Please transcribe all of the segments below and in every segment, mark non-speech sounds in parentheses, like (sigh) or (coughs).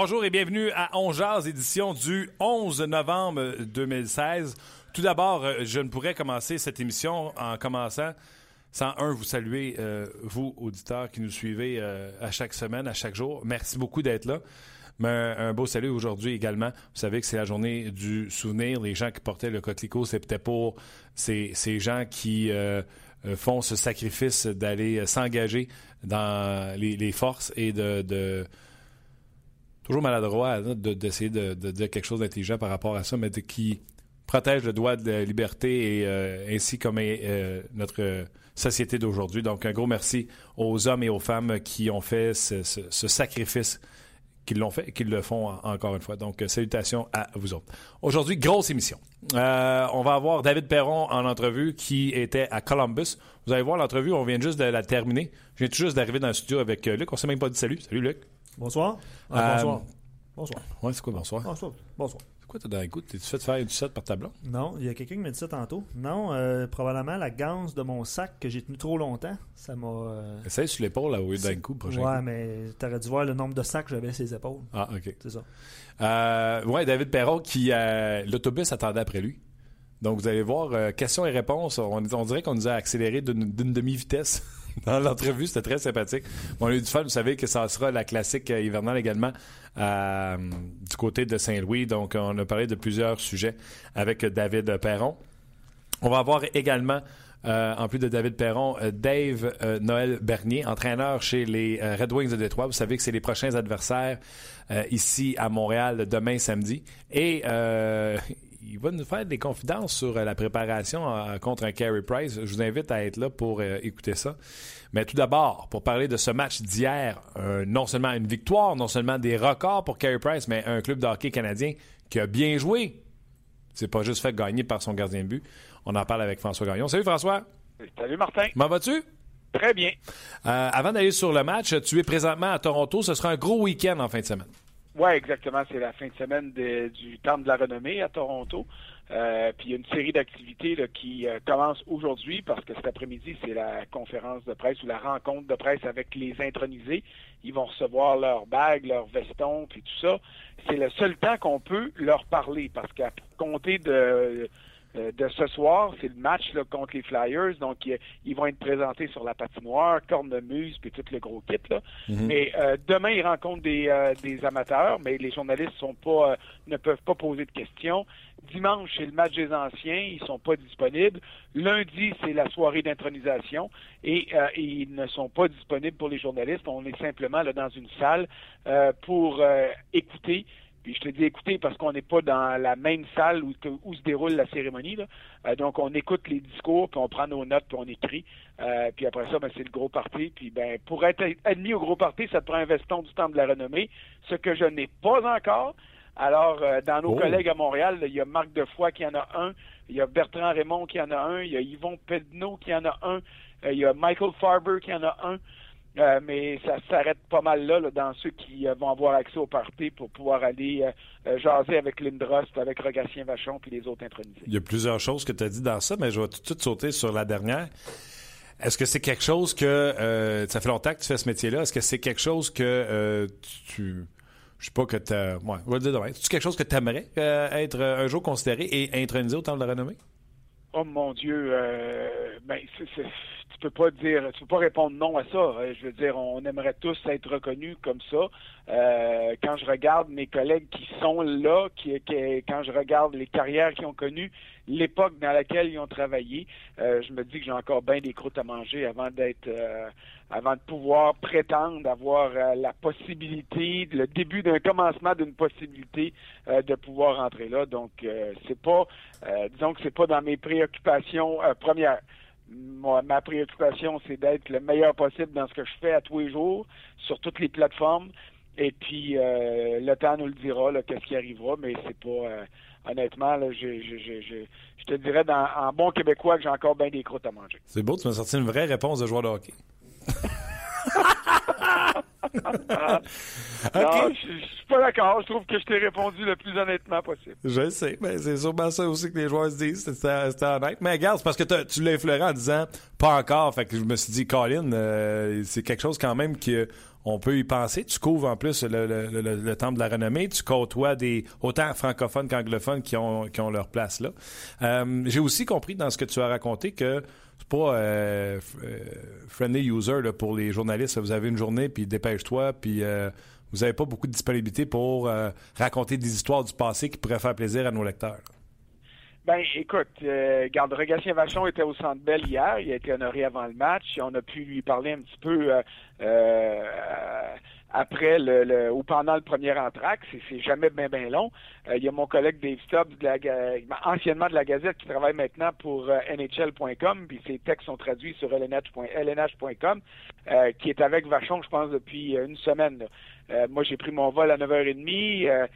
Bonjour et bienvenue à On Jazz, édition du 11 novembre 2016. Tout d'abord, euh, je ne pourrais commencer cette émission en commençant sans, un, vous saluer, euh, vous, auditeurs qui nous suivez euh, à chaque semaine, à chaque jour. Merci beaucoup d'être là. Mais un, beau salut aujourd'hui également. Vous savez que c'est la journée du souvenir. Les gens qui portaient le coquelicot, c'est peut-être pour ces, ces gens qui font ce sacrifice d'aller s'engager dans les, forces et de toujours maladroit d'essayer de, dire quelque chose d'intelligent par rapport à ça, mais qui protège le droit de la liberté et euh, ainsi comme euh, notre société d'aujourd'hui. Donc, un gros merci aux hommes et aux femmes qui ont fait ce, sacrifice, qui l'ont fait et qui le font encore une fois. Donc, salutations à vous autres. Aujourd'hui, grosse émission. Euh, on va avoir David Perron en entrevue qui était à Columbus. Vous allez voir l'entrevue, on vient juste de la terminer. Je viens tout juste d'arriver dans le studio avec Luc. On s'est même pas dit salut. Salut Luc. Bonsoir. Ah, bonsoir. Bonsoir. Ouais, c'est quoi bonsoir? Bonsoir. Bonsoir. C'est quoi t'as dans les T'es-tu fait faire une sucette par ta blonde? Non, il y a quelqu'un qui m'a dit ça tantôt. Non, euh, probablement la ganse de mon sac que j'ai tenu trop longtemps, ça m'a. Euh... Essaye sur l'épaule là, au lieu d'un coup, prochain Ouais, mais t'aurais dû voir le nombre de sacs que j'avais sur les épaules. Ah, ok. C'est ça. Euh, ouais, David Perron qui. Euh, l'autobus attendait après lui. Donc, vous allez voir, euh, questions et réponses. On, dirait qu'on nous a accéléré d'une demi-vitesse. (laughs) dans l'entrevue. C'était très sympathique. on a eu du fun. Vous savez que ça sera la classique euh, hivernale également euh, du côté de Saint-Louis. Donc, on a parlé de plusieurs sujets avec David Perron. On va avoir également, euh, en plus de David Perron, Dave Noël Bernier, entraîneur chez les Red Wings de Détroit. Vous savez que c'est les prochains adversaires ici à Montréal demain samedi. Et il va nous faire des confidences sur euh, la préparation euh, contre un Carey Price. Je vous invite à être là pour euh, écouter ça. Mais tout d'abord, pour parler de ce match d'hier, non seulement une victoire, non seulement des records pour Carey Price, mais un club de hockey canadien qui a bien joué. C'est pas juste fait gagner par son gardien de but. On en parle avec François Gagnon. Salut François. Salut Martin. Comment vas-tu? Très bien. avant d'aller sur le match, tu es présentement à Toronto. Ce sera un gros week-end en fin de semaine. Oui, exactement. C'est la fin de semaine du Temple de la Renommée à Toronto. Euh, puis il y a une série d'activités qui euh, commence aujourd'hui parce que cet après-midi, c'est la conférence de presse ou la rencontre de presse avec les intronisés. Ils vont recevoir leurs bagues, leurs vestons, puis tout ça. C'est le seul temps qu'on peut leur parler parce qu'à compter de de ce soir, c'est le match contre les Flyers. Donc, ils, vont être présentés sur la patinoire, cornemuse, puis tout le gros kit. Là. Mhm. Mais euh, demain, ils rencontrent des, euh, des, amateurs, mais les journalistes sont pas, ne peuvent pas poser de questions. Dimanche, c'est le match des anciens, ils sont pas disponibles. Lundi, c'est la soirée d'intronisation et, ils ne sont pas disponibles pour les journalistes. On est simplement là dans une salle pour écouter puis je te dis écoutez parce qu'on n'est pas dans la même salle où, où se déroule la cérémonie. Là. Euh, donc on écoute les discours, puis on prend nos notes, puis on écrit. Euh, puis après ça, ben, c'est le gros parti. Puis ben pour être admis au gros parti, ça te prend un veston du temps de la renommée, ce que je n'ai pas encore. Alors, euh, dans nos oh. collègues à Montréal, il y a Marc Defoy qui en a un, il y a Bertrand Raymond qui en a un, il y a Yvon Pedneau qui en a un, il y a Michael Farber qui en a un. Euh, mais ça s'arrête pas mal là, dans ceux qui euh, vont avoir accès au party pour pouvoir aller euh, jaser avec Lindrost, avec Rogatien Vachon puis les autres intronisés. Il y a plusieurs choses que tu as dit dans ça, mais je vais tout de suite sauter sur la dernière. Est-ce que c'est quelque chose que ça fait longtemps que tu fais ce métier-là? Est-ce que c'est quelque chose que tu je sais pas que tu ouais, on va dire demain. C'est quelque chose que tu aimerais être un jour considéré et intronisé au temps de la renommée? Oh mon Dieu, ben c'est tu peux pas dire, tu peux pas répondre non à ça. Euh, je veux dire, on aimerait tous être reconnus comme ça. Euh, quand je regarde mes collègues qui sont là, qui, quand je regarde les carrières qu'ils ont connues, l'époque dans laquelle ils ont travaillé, euh, je me dis que j'ai encore bien des croûtes à manger avant d'être, avant de pouvoir prétendre avoir la possibilité, le début d'un commencement d'une possibilité de pouvoir entrer là. Donc, c'est pas, disons que c'est pas dans mes préoccupations premières ma préoccupation, c'est d'être le meilleur possible dans ce que je fais à tous les jours, sur toutes les plateformes. Et puis, euh, le temps nous le dira, qu'est-ce qui arrivera, mais c'est pas... Euh, honnêtement, là, je, je, te dirais dans, en bon québécois que j'ai encore bien des croûtes à manger. C'est beau, tu m'as sorti une vraie réponse de joueur de hockey. (laughs) (laughs) Non, je, ne suis pas d'accord. Je trouve que je t'ai répondu le plus honnêtement possible. Je sais, mais c'est sûrement ça aussi que les joueurs se disent. C'était honnête. Mais regarde, c'est parce que tu l'as effleuré en disant pas encore. Fait que je me suis dit, Colin, euh, c'est quelque chose quand même que on peut y penser. Tu couvres en plus le, le, de la renommée. Tu côtoies des autant francophones qu'anglophones qui ont, leur place là. Euh, j'ai aussi compris dans ce que tu as raconté que c'est pas euh, euh, friendly user pour les journalistes. Vous avez une journée, puis dépêche-toi, puis vous n'avez pas beaucoup de disponibilité pour raconter des histoires du passé qui pourraient faire plaisir à nos lecteurs. Ben, écoute, garde Regatien Vachon était au Centre Bell hier. Il a été honoré avant le match. On a pu lui parler un petit peu après le, ou pendant le premier entraque. C'est jamais bien bien long. Euh, il y a mon collègue Dave Stubbs, de la, anciennement de la Gazette, qui travaille maintenant pour euh, NHL.com, puis ses textes sont traduits sur lnh.com, euh, qui est avec Vachon, je pense, depuis une semaine. Moi, j'ai pris mon vol à 9h30.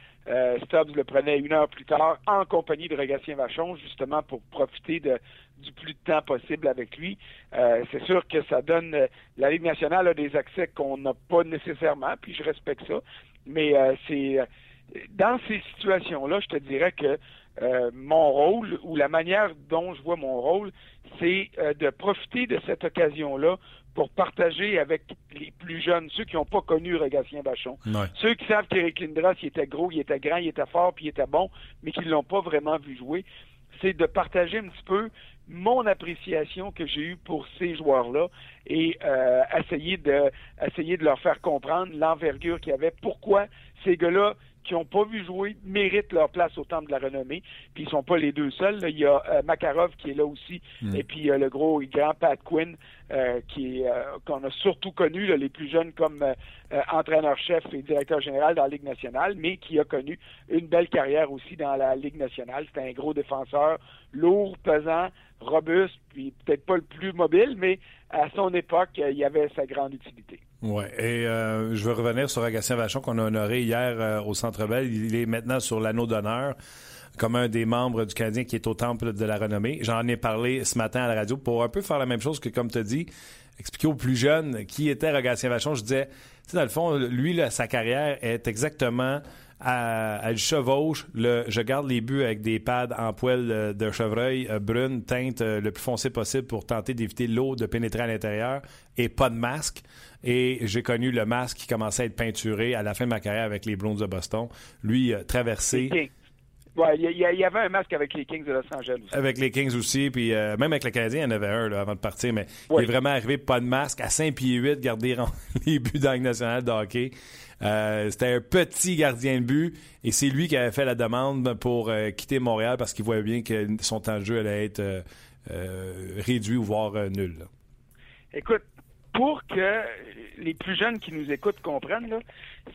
Stubbs le prenait une heure plus tard en compagnie de Regatien Vachon, justement pour profiter de, du plus de temps possible avec lui. Euh, c'est sûr que ça donne euh, la Ligue nationale a des accès qu'on n'a pas nécessairement, puis je respecte ça. Mais euh, c'est dans ces situations-là, je te dirais que mon rôle ou la manière dont je vois mon rôle, c'est de profiter de cette occasion-là pour partager avec les plus jeunes, ceux qui n'ont pas connu Regatien Bachon. Ceux qui savent qu'Éric Lindros, il était gros, il était grand, il était fort, puis il était bon, mais qui ne l'ont pas vraiment vu jouer. C'est de partager un petit peu mon appréciation que j'ai eue pour ces joueurs-là et euh, essayer de essayer de leur faire comprendre l'envergure qu'il y avait, pourquoi ces gars-là qui n'ont pas vu jouer méritent leur place au temple de la renommée. Puis ils sont pas les deux seuls. Il y a euh, Makarov qui est là aussi, mm. et puis euh, le gros et grand Pat Quinn qui qu'on a surtout connu les plus jeunes comme entraîneur-chef et directeur général dans la Ligue nationale, mais qui a connu une belle carrière aussi dans la Ligue nationale. C'était un gros défenseur, lourd, pesant, robuste, puis peut-être pas le plus mobile, mais à son époque, il y avait sa grande utilité. Oui, et euh, je veux revenir sur Agatien Vachon qu'on a honoré hier euh, au Centre Bell. Il est maintenant sur l'anneau d'honneur comme un des membres du Canadien qui est au Temple de la Renommée. J'en ai parlé ce matin à la radio pour un peu faire la même chose que, comme tu dit, expliquer aux plus jeunes qui était Agatien Vachon. Je disais, tu sais, dans le fond, lui, sa carrière est exactement elle chevauche. Le, je garde les buts avec des pads en poêle de chevreuil euh, brune, teinte euh, le plus foncé possible pour tenter d'éviter l'eau de pénétrer à l'intérieur et pas de masque. Et j'ai connu le masque qui commençait à être peinturé à la fin de ma carrière avec les Browns de Boston. Lui, traversé. Ouais, il y, avait un masque avec les Kings de Los Angeles aussi. Avec les Kings aussi, puis euh, même avec le Canadien, il y en avait un avant de partir, mais il est vraiment arrivé pas de masque, à 5 pieds 8, garder (laughs) les buts dans nationale de hockey. Euh, c'était un petit gardien de but et c'est lui qui avait fait la demande pour euh, quitter Montréal parce qu'il voyait bien que son temps de jeu allait être euh, réduit ou voire nul. Écoute, pour que les plus jeunes qui nous écoutent comprennent,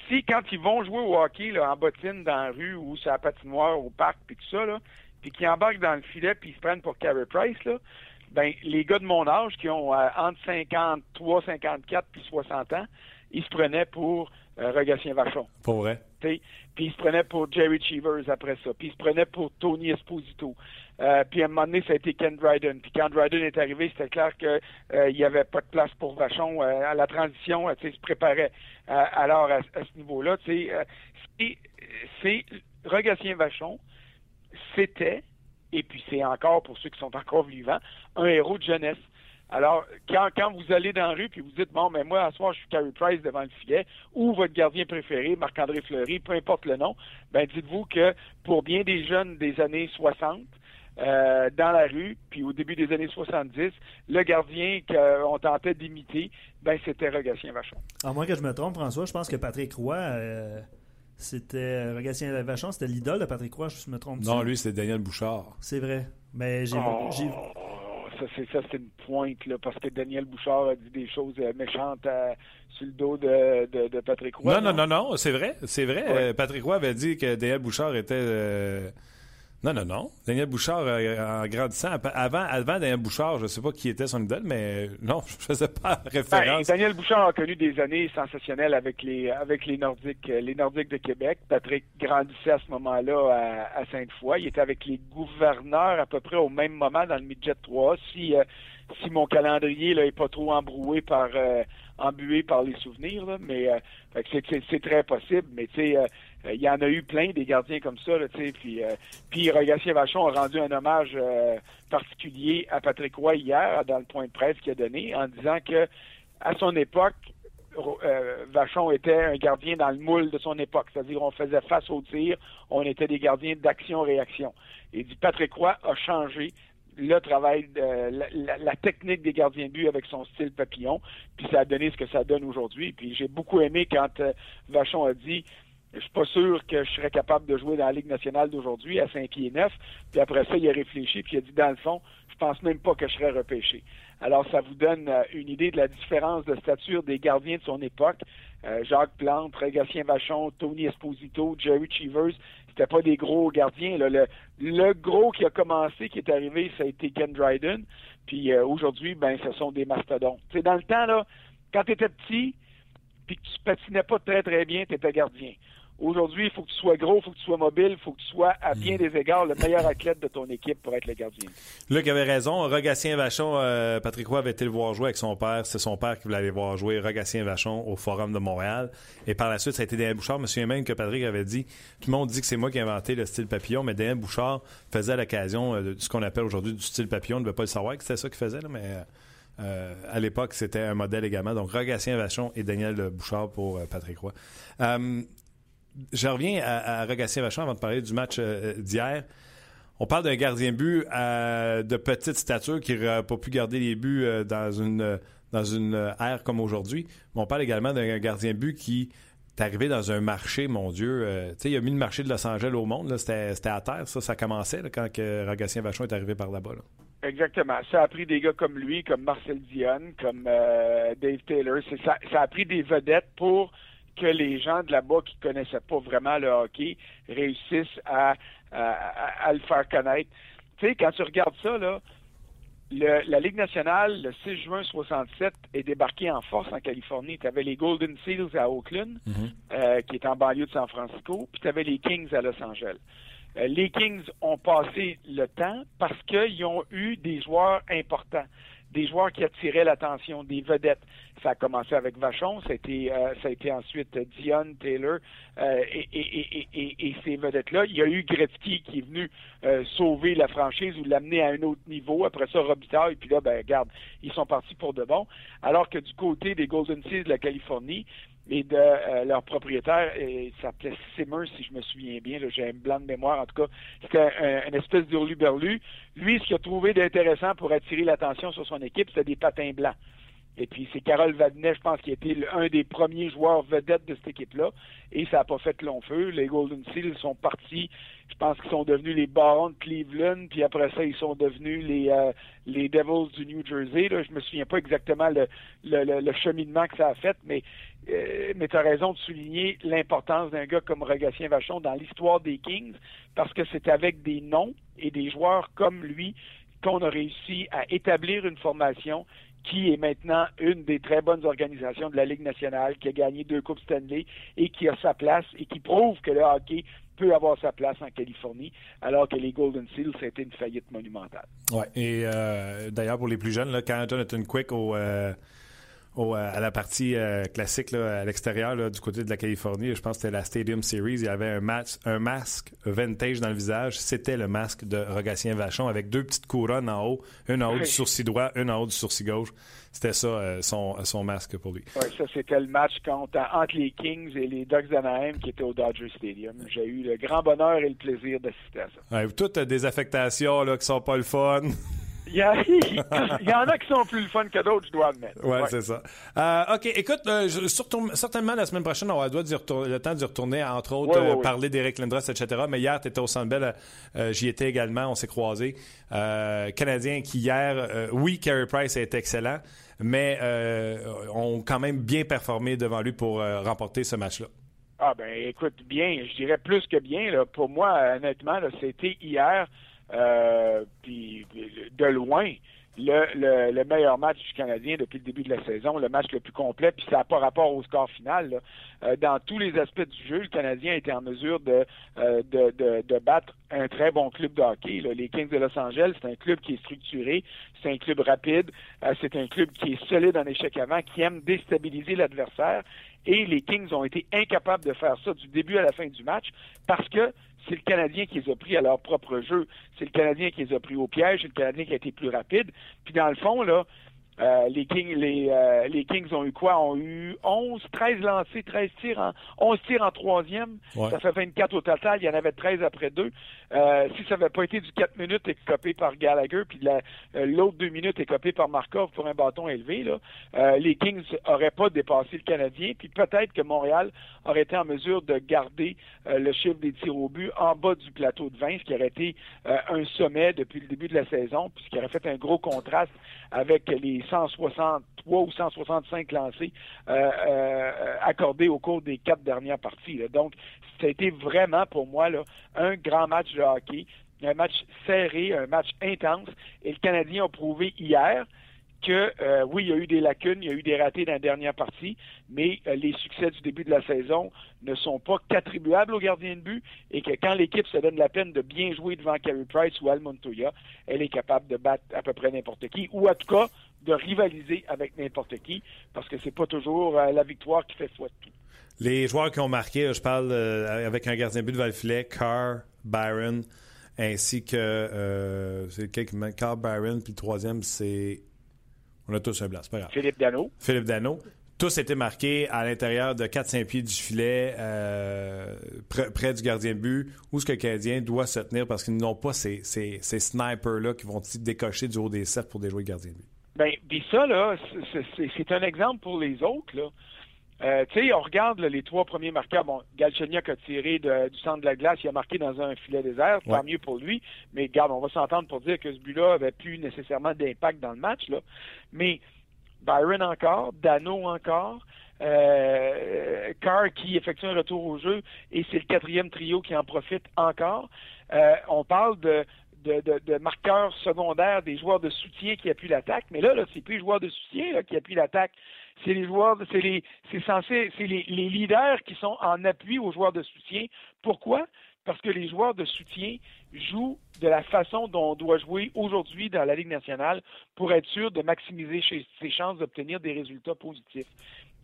si quand ils vont jouer au hockey là, en bottine dans la rue ou sur la patinoire, au parc, puis tout ça, puis qu'ils embarquent dans le filet puis ils se prennent pour Carey Price, ben, les gars de mon âge qui ont entre 53, 54 puis 60 ans, ils se prenaient pour euh, Vachon. Pour vrai? Puis il se prenait pour Jerry Cheevers après ça. Puis il se prenait pour Tony Esposito. Euh, puis à un moment donné, ça a été Ken Dryden. Puis quand Dryden est arrivé, c'était clair qu'il euh, n'y avait pas de place pour Vachon. Euh, à la transition, il se préparait. alors, à, ce niveau-là, c'est Vachon, c'était, et puis c'est encore, pour ceux qui sont encore vivants, un héros de jeunesse. Alors, quand, quand vous allez dans la rue puis vous dites, bon, mais moi, à ce soir, je suis Carey Price devant le filet, ou votre gardien préféré, Marc-André Fleury, peu importe le nom, ben dites-vous que pour bien des jeunes des années 60, euh, dans la rue, puis au début des années 70, le gardien qu'on tentait d'imiter, ben c'était Rogatien Vachon. À moins que je me trompe, François, je pense que Patrick Roy, euh, c'était Rogatien Vachon, c'était l'idole de Patrick Roy, je me trompe. Non, lui, c'était Daniel Bouchard. C'est vrai. Mais j'ai oh, ça c'est ça c'est une pointe là parce que Daniel Bouchard a dit des choses euh, méchantes sur le dos de, de, Patrick Roy. Non non non? non, c'est vrai, c'est vrai. Patrick Roy avait dit que Daniel Bouchard était non, non, non. Daniel Bouchard, euh, en grandissant, avant, avant Daniel Bouchard, je ne sais pas qui était son idole, mais non, (laughs) je ne faisais pas référence. Ben, Daniel Bouchard a connu des années sensationnelles avec les, avec les Nordiques, euh, les Nordiques de Québec. Patrick grandissait à ce moment-là à, Sainte-Foy. Il était avec les gouverneurs à peu près au même moment dans le Midget 3. Si, euh, si mon calendrier n'est pas trop embroué par embué par les souvenirs, mais c'est très possible. Mais tu sais, euh, il y en a eu plein des gardiens comme ça, tu sais. Puis, euh, puis Vachon a rendu un hommage euh, particulier à Patrick Roy hier dans le point de presse qu'il a donné en disant que à son époque, Vachon était un gardien dans le moule de son époque, c'est-à-dire on faisait face au tir, on était des gardiens d'action-réaction. Et dit Patrick Roy a changé le travail, de, la, technique des gardiens de but avec son style papillon, puis ça a donné ce que ça donne aujourd'hui. Puis j'ai beaucoup aimé quand Vachon a dit je suis pas sûr que je serais capable de jouer dans la Ligue nationale d'aujourd'hui à 5 pieds 9. Puis après ça, il a réfléchi, puis il a dit, dans le fond, je pense même pas que je serais repêché. Alors, ça vous donne euh, une idée de la différence de stature des gardiens de son époque. Euh, Jacques Plante, Gatien Vachon, Tony Esposito, Jerry Cheevers, c'était pas des gros gardiens. Le, gros qui a commencé, qui est arrivé, ça a été Ken Dryden. Puis euh, aujourd'hui, ben, ce sont des mastodontes. C'est dans le temps, là, quand tu étais petit, puis que tu patinais pas très très bien, tu étais gardien. Aujourd'hui, il faut que tu sois gros, il faut que tu sois mobile, il faut que tu sois, à bien hmm. des égards, le meilleur athlète de ton équipe pour être le gardien. Luc avait raison. Rogatien Vachon, euh, Patrick Roy avait été le voir jouer avec son père? C'est son père qui voulait aller voir jouer Rogatien Vachon au Forum de Montréal. Et par la suite, ça a été Daniel Bouchard. Je me souviens même que Patrick avait dit tout le monde dit que c'est moi qui ai inventé le style papillon, mais Daniel Bouchard faisait à l'occasion euh, de ce qu'on appelle aujourd'hui du style papillon. On ne devait pas le savoir que c'était ça qu'il faisait, mais. Euh, à l'époque, c'était un modèle également. Donc, Rogatien Vachon et Daniel Bouchard pour Patrick Roy je reviens à, à Rogatien Vachon avant de parler du match euh, d'hier. On parle d'un gardien but euh, de petite stature qui n'a pas pu garder les buts euh, dans une dans une ère comme aujourd'hui. Mais on parle également d'un gardien but qui est arrivé dans un marché, mon Dieu. il a mis le marché de Los Angeles au monde. C'était à terre, ça, ça commençait quand que Rogatien Vachon est arrivé par là-bas. Exactement. Ça a pris des gars comme lui, comme Marcel Dion, comme Dave Taylor. Ça, a pris des vedettes pour que les gens de là-bas qui connaissaient pas vraiment le hockey réussissent à, le faire connaître. Tu sais, quand tu regardes ça, là, la Ligue nationale, le 6 juin 67, est débarquée en force en Californie. Tu avais les Golden Seals à Oakland, mm-hmm. euh, qui est en banlieue de San Francisco, puis tu avais les Kings à Los Angeles. Euh, les Kings ont passé le temps parce qu'ils ont eu des joueurs importants des joueurs qui attiraient l'attention, des vedettes. Ça a commencé avec Vachon, ça a été, euh, ça a été ensuite Dion, Taylor euh, et, et, et, et, ces vedettes-là. Il y a eu Gretzky qui est venu euh, sauver la franchise ou l'amener à un autre niveau. Après ça, Robitaille, puis là, ben regarde, ils sont partis pour de bon. Alors que du côté des Golden Seas de la Californie, et de euh, leur propriétaire, il s'appelait Simmer, si je me souviens bien, j'ai un blanc de mémoire, en tout cas, c'était une espèce d'hurluberlu. Lui, ce qu'il a trouvé d'intéressant pour attirer l'attention sur son équipe, c'était des patins blancs. Et puis c'est Carole Vadnet, je pense, qui a été un des premiers joueurs vedettes de cette équipe-là. Et ça n'a pas fait long feu. Les Golden Seals sont partis. Je pense qu'ils sont devenus les Barons de Cleveland. Puis après ça, ils sont devenus les, euh, les Devils du New Jersey. Là. Je me souviens pas exactement le, le, cheminement que ça a fait, mais, euh, mais tu as raison de souligner l'importance d'un gars comme Rogatien Vachon dans l'histoire des Kings, parce que c'est avec des noms et des joueurs comme lui qu'on a réussi à établir une formation qui est maintenant une des très bonnes organisations de la Ligue nationale, qui a gagné deux Coupes Stanley et qui a sa place et qui prouve que le hockey peut avoir sa place en Californie, alors que les Golden Seals, c'était une faillite monumentale. Oui, et euh, d'ailleurs, pour les plus jeunes, là, quand Jonathan Quick au, euh, à la partie classique à l'extérieur du côté de la Californie. Je pense que c'était la Stadium Series. Il y avait un, un masque vintage dans le visage. C'était le masque de Rogatien Vachon avec deux petites couronnes en haut, une en haut du sourcil droit, une en haut du sourcil gauche. C'était ça son, son masque pour lui. Oui, ça c'était le match contre, entre les Kings et les Ducks d'Anaheim qui étaient au Dodger Stadium. J'ai eu le grand bonheur et le plaisir d'assister à ça. Ouais, toutes des affectations là, qui sont pas le fun. (laughs) (laughs) Il y, en a qui sont plus le fun que d'autres, je dois admettre. Oui, ouais. c'est ça. Euh, OK, écoute, euh, certainement la semaine prochaine, on va avoir le temps d'y retourner, entre autres, euh, parler d'Eric Lindros, etc. Mais hier, tu étais au Centre Bell, j'y étais également, on s'est croisés. Canadien qui hier, oui, Carey Price a été excellent, mais ont quand même bien performé devant lui pour remporter ce match-là. Ah ben écoute, bien, je dirais plus que bien. Là. Pour moi, honnêtement, c'était hier euh, de loin, le, le, meilleur match du Canadien depuis le début de la saison, le match le plus complet, puis ça n'a pas rapport au score final. Euh, dans tous les aspects du jeu, le Canadien était en mesure de, euh, de, de, de, battre un très bon club de. Les Kings de Los Angeles, c'est un club qui est structuré, c'est un club rapide, c'est un club qui est solide en échec avant, qui aime déstabiliser l'adversaire. Et les Kings ont été incapables de faire ça du début à la fin du match parce que c'est le Canadien qui les a pris à leur propre jeu. C'est le Canadien qui les a pris au piège. C'est le Canadien qui a été plus rapide. Puis dans le fond, là, euh, les, Kings, les, euh, les, Kings ont eu quoi? Ont eu 11, 13 lancés, 13 tirs en, 11 tirs en troisième. Ça fait 24 au total. Il y en avait 13 après deux. Euh, si ça n'avait pas été du 4 minutes écopé par Gallagher, puis l'autre 2 minutes écopé par Markov pour un bâton élevé, là, les Kings n'auraient pas dépassé le Canadien. Puis peut-être que Montréal aurait été en mesure de garder le chiffre des tirs au but en bas du plateau de 20, ce qui aurait été un sommet depuis le début de la saison, puis ce qui aurait fait un gros contraste avec les 163 ou 165 lancés euh, euh, accordés au cours des quatre dernières parties. Donc, ça a été vraiment pour moi un grand match de hockey, un match serré, un match intense. Et le Canadien a prouvé hier que euh, oui, il y a eu des lacunes, il y a eu des ratés dans la dernière partie, mais euh, les succès du début de la saison ne sont pas qu'attribuables au gardien de but et que quand l'équipe se donne la peine de bien jouer devant Carey Price ou Al Montoya, elle est capable de battre à peu près n'importe qui, ou en tout cas de rivaliser avec n'importe qui, parce que c'est pas toujours euh, la victoire qui fait foi de tout. Les joueurs qui ont marqué, je parle avec un gardien de but de le Carr, Byron, ainsi que c'est Carr, Byron, puis le troisième c'est on a tous un blanc, c'est pas grave. Philippe Dano. Philippe Dano. Tous étaient marqués à l'intérieur de 4-5 pieds du filet, euh, près, du gardien de but, où ce que le Canadien doit se tenir parce qu'ils n'ont pas ces, snipers-là qui vont décocher du haut des cercles pour déjouer le gardien de but. Bien, puis ça, là, c'est un exemple pour les autres, là. Euh, tu sais, on regarde les trois premiers marqueurs. Bon, Galchenyuk a tiré du centre de la glace, il a marqué dans un filet désert, tant mieux pour lui. Mais regarde, on va s'entendre pour dire que ce but-là avait plus nécessairement d'impact dans le match. Là. Mais Byron encore, Dano encore, euh, Carr qui effectue un retour au jeu et c'est le quatrième trio qui en profite encore. Euh, on parle de, de, de, marqueurs secondaires des joueurs de soutien qui appuient l'attaque, mais là, là c'est plus les joueurs de soutien là, qui appuient l'attaque, c'est les joueurs, c'est les, c'est censé, c'est les, les, leaders qui sont en appui aux joueurs de soutien. Pourquoi? Parce que les joueurs de soutien jouent de la façon dont on doit jouer aujourd'hui dans la Ligue nationale pour être sûr de maximiser ses chances d'obtenir des résultats positifs.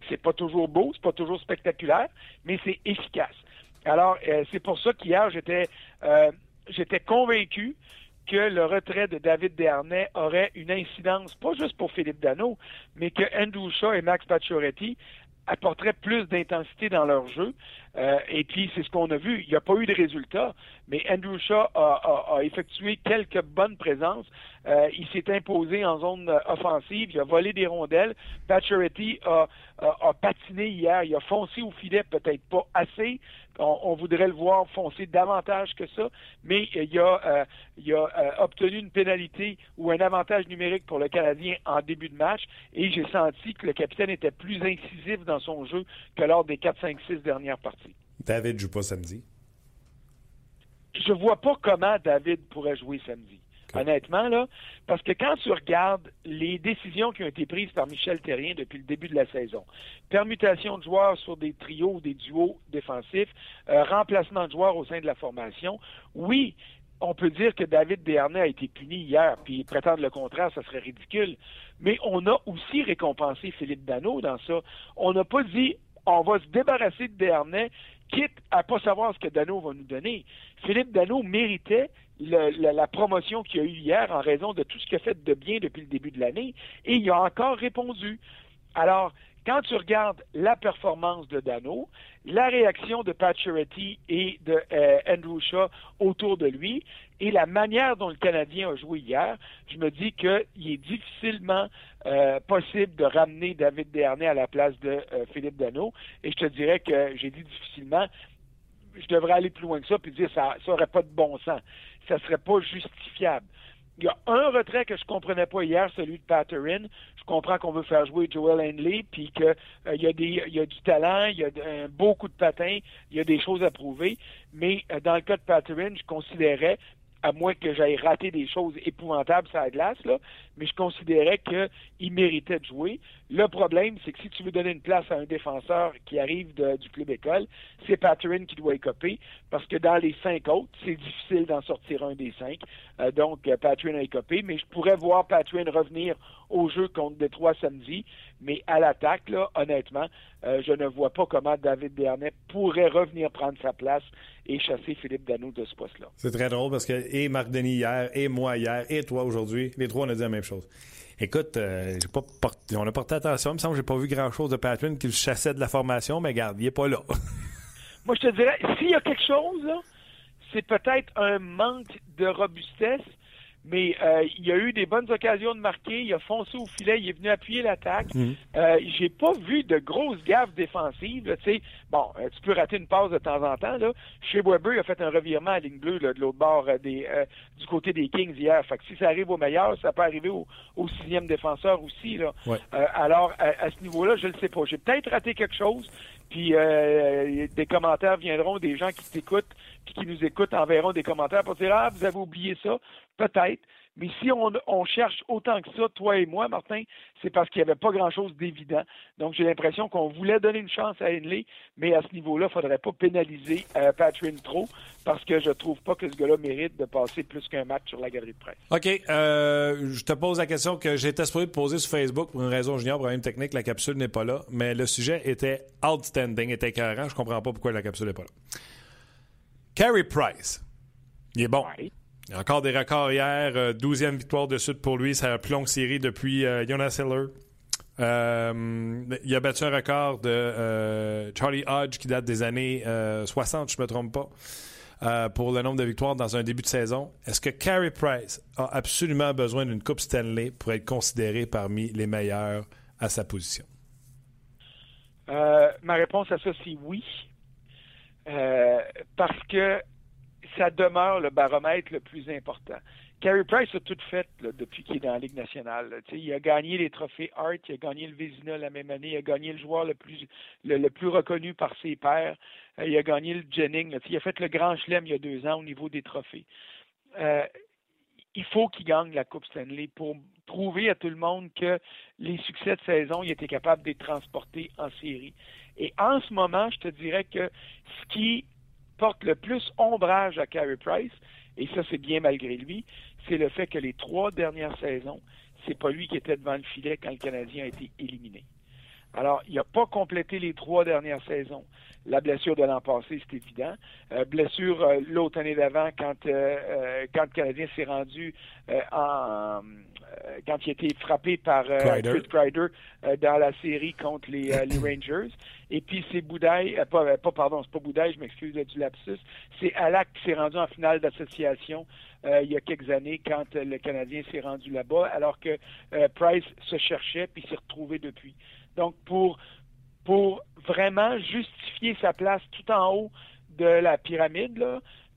C'est pas toujours beau, c'est pas toujours spectaculaire, mais c'est efficace. Alors, euh, c'est pour ça qu'hier, j'étais, euh, j'étais convaincu que le retrait de David Dernay aurait une incidence, pas juste pour Philippe Dano, mais que Andrew et Max Pacioretty apporteraient plus d'intensité dans leur jeu. Euh, et puis, c'est ce qu'on a vu. Il n'y a pas eu de résultat, mais Andrew Shaw a, effectué quelques bonnes présences. Euh, il s'est imposé en zone euh, offensive. Il a volé des rondelles. Pacioretty a, a, patiné hier. Il a foncé au filet, peut-être pas assez, on, voudrait le voir foncer davantage que ça, mais il a, euh, il a obtenu une pénalité ou un avantage numérique pour le Canadien en début de match et j'ai senti que le capitaine était plus incisif dans son jeu que lors des 4, 5, 6 dernières parties. David joue pas samedi? Je vois pas comment David pourrait jouer samedi honnêtement, là, parce que quand tu regardes les décisions qui ont été prises par Michel Terrien depuis le début de la saison, permutation de joueurs sur des trios ou des duos défensifs, euh, remplacement de joueurs au sein de la formation, oui, on peut dire que David Desharnais a été puni hier, puis prétendre le contraire, ça serait ridicule. Mais on a aussi récompensé Philippe Dano dans ça. On n'a pas dit on va se débarrasser de Desharnais, quitte à pas savoir ce que Dano va nous donner. Philippe Dano méritait la, promotion qu'il a eu hier en raison de tout ce qu'il a fait de bien depuis le début de l'année, et il a encore répondu. Alors, quand tu regardes la performance de Dano, la réaction de Pat et de euh, Andrew Shaw autour de lui, et la manière dont le Canadien a joué hier, je me dis qu'il est difficilement euh, possible de ramener David Dernay à la place de euh, Philippe Dano. Et je te dirais que j'ai dit difficilement, je devrais aller plus loin que ça puis dire ça n'aurait pas de bon sens. Ça serait pas justifiable. Il y a un retrait que je comprenais pas hier, celui de Patterin. Je comprends qu'on veut faire jouer Joel Henley, puis qu'il euh, y, a des, y a du talent, il y a un beau coup de patin, il y a des choses à prouver. Mais euh, dans le cas de Patterin, je considérais à moins que j'aille raté des choses épouvantables sur la glace, là, mais je considérais qu'il méritait de jouer. Le problème, c'est que si tu veux donner une place à un défenseur qui arrive du club école, c'est Patterin qui doit écoper, parce que dans les cinq autres, c'est difficile d'en sortir un des cinq. Euh, donc, euh, Patterin a écopé, mais je pourrais voir Patterin revenir au jeu contre Détroit samedi, mais à l'attaque, là, honnêtement, euh, je ne vois pas comment David Dernay pourrait revenir prendre sa place et chasser Philippe Dano de ce poste-là. C'est très drôle parce que et Marc Denis hier, et moi hier, et toi aujourd'hui, les trois on a dit la même chose. Écoute, euh, pas on a porté attention. Il me semble que j'ai pas vu grand-chose de Patrick qui le chassait de la formation, mais regarde, il est pas là. (laughs) moi, je te dirais, s'il y a quelque chose, c'est peut-être un manque de robustesse mais euh, il a eu des bonnes occasions de marquer. Il a foncé au filet, il est venu appuyer l'attaque. Mhm. Euh, j'ai pas vu de grosses gaffes défensives. sais, bon, euh, tu peux rater une passe de temps en temps. Là. Chez Weber, il a fait un revirement à ligne bleue de l'autre bord des, du côté des Kings hier. Fait que si ça arrive au meilleur, ça peut arriver au, sixième défenseur aussi. Là. alors, à, ce niveau-là, je ne sais pas. J'ai peut-être raté quelque chose. Puis des commentaires viendront, des gens qui t'écoutent, puis qui nous écoutent enverront des commentaires pour dire Ah, vous avez oublié ça. Peut-être. Mais si on, cherche autant que ça, toi et moi, Martin, c'est parce qu'il n'y avait pas grand-chose d'évident. Donc, j'ai l'impression qu'on voulait donner une chance à Henley, mais à ce niveau-là, il ne faudrait pas pénaliser euh, Patrick trop, parce que je ne trouve pas que ce gars-là mérite de passer plus qu'un match sur la galerie de presse. OK. Euh, je te pose la question que j'étais supposé poser sur Facebook pour une raison junior, problème technique. La capsule n'est pas là, mais le sujet était outstanding, était écœurant. Je ne comprends pas pourquoi la capsule n'est pas là. Carey Price. Il est bon. Encore des records hier. 12e euh, victoire de suite pour lui. C'est la plus longue série depuis euh, Jonas Hiller. Euh, il a battu un record de Charlie Hodge qui date des années 60, je ne me trompe pas, pour le nombre de victoires dans un début de saison. Est-ce que Carey Price a absolument besoin d'une Coupe Stanley pour être considéré parmi les meilleurs à sa position? ma réponse à ça, c'est oui. parce que ça demeure le baromètre le plus important. Carey Price a tout fait depuis qu'il est dans la Ligue nationale. Il a gagné les trophées Hart, il a gagné le Vézina la même année, il a gagné le joueur le plus, le, plus reconnu par ses pairs, euh, il a gagné le Jennings, il a fait le Grand Chelem il y a deux ans au niveau des trophées. Euh, il faut qu'il gagne la Coupe Stanley pour prouver à tout le monde que les succès de saison, il était capable d'être transporté en série. Et en ce moment, je te dirais que ce qui porte le plus ombrage à Carey Price, et ça c'est bien malgré lui, c'est le fait que les trois dernières saisons, c'est pas lui qui était devant le filet quand le Canadien a été éliminé. Alors, il n'a pas complété les trois dernières saisons. La blessure de l'an passé, c'est évident. Euh, blessure euh, l'autre année d'avant quand, euh, quand le Canadien s'est rendu en quand il a été frappé par Chris Kreider dans la série contre les, (clears throat) Rangers. Et puis c'est Boudaille, pas, pas, pardon, c'est pas Boudaille, je m'excuse du lapsus. C'est Alak qui s'est rendu en finale d'association il y a quelques années quand le Canadien s'est rendu là-bas, alors que Price se cherchait puis s'est retrouvé depuis. Donc, pour, pour vraiment justifier sa place tout en haut de la pyramide,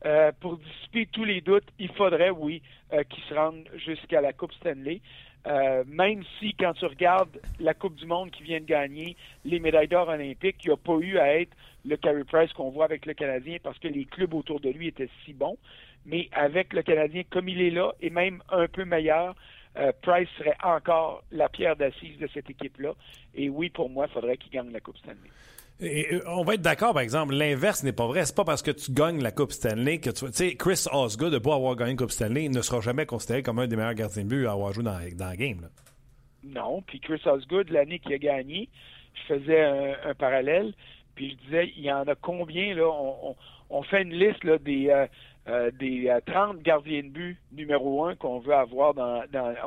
euh, pour dissiper tous les doutes, il faudrait, oui, euh, qu'il se rende jusqu'à la Coupe Stanley. Euh, même si, quand tu regardes la Coupe du Monde qui vient de gagner, les médailles d'or olympiques, il n'y a pas eu à être le Carey Price qu'on voit avec le Canadien parce que les clubs autour de lui étaient si bons. Mais avec le Canadien comme il est là, et même un peu meilleur, euh, Price serait encore la pierre d'assise de cette équipe-là. Et oui, pour moi, il faudrait qu'il gagne la Coupe Stanley. Et, on va être d'accord, par exemple, l'inverse n'est pas vrai. C'est pas parce que tu gagnes la Coupe Stanley que tu. Tu sais, Chris Osgood, de pas avoir gagné la Coupe Stanley, ne sera jamais considéré comme un des meilleurs gardiens de but à avoir joué dans, dans la game. Là. Non, puis Chris Osgood, l'année qu'il a gagné, je faisais un, parallèle, puis je disais, il y en a combien, là, on, on, fait une liste là, des, euh, euh, des 30 euh, gardiens de but numéro un qu'on veut avoir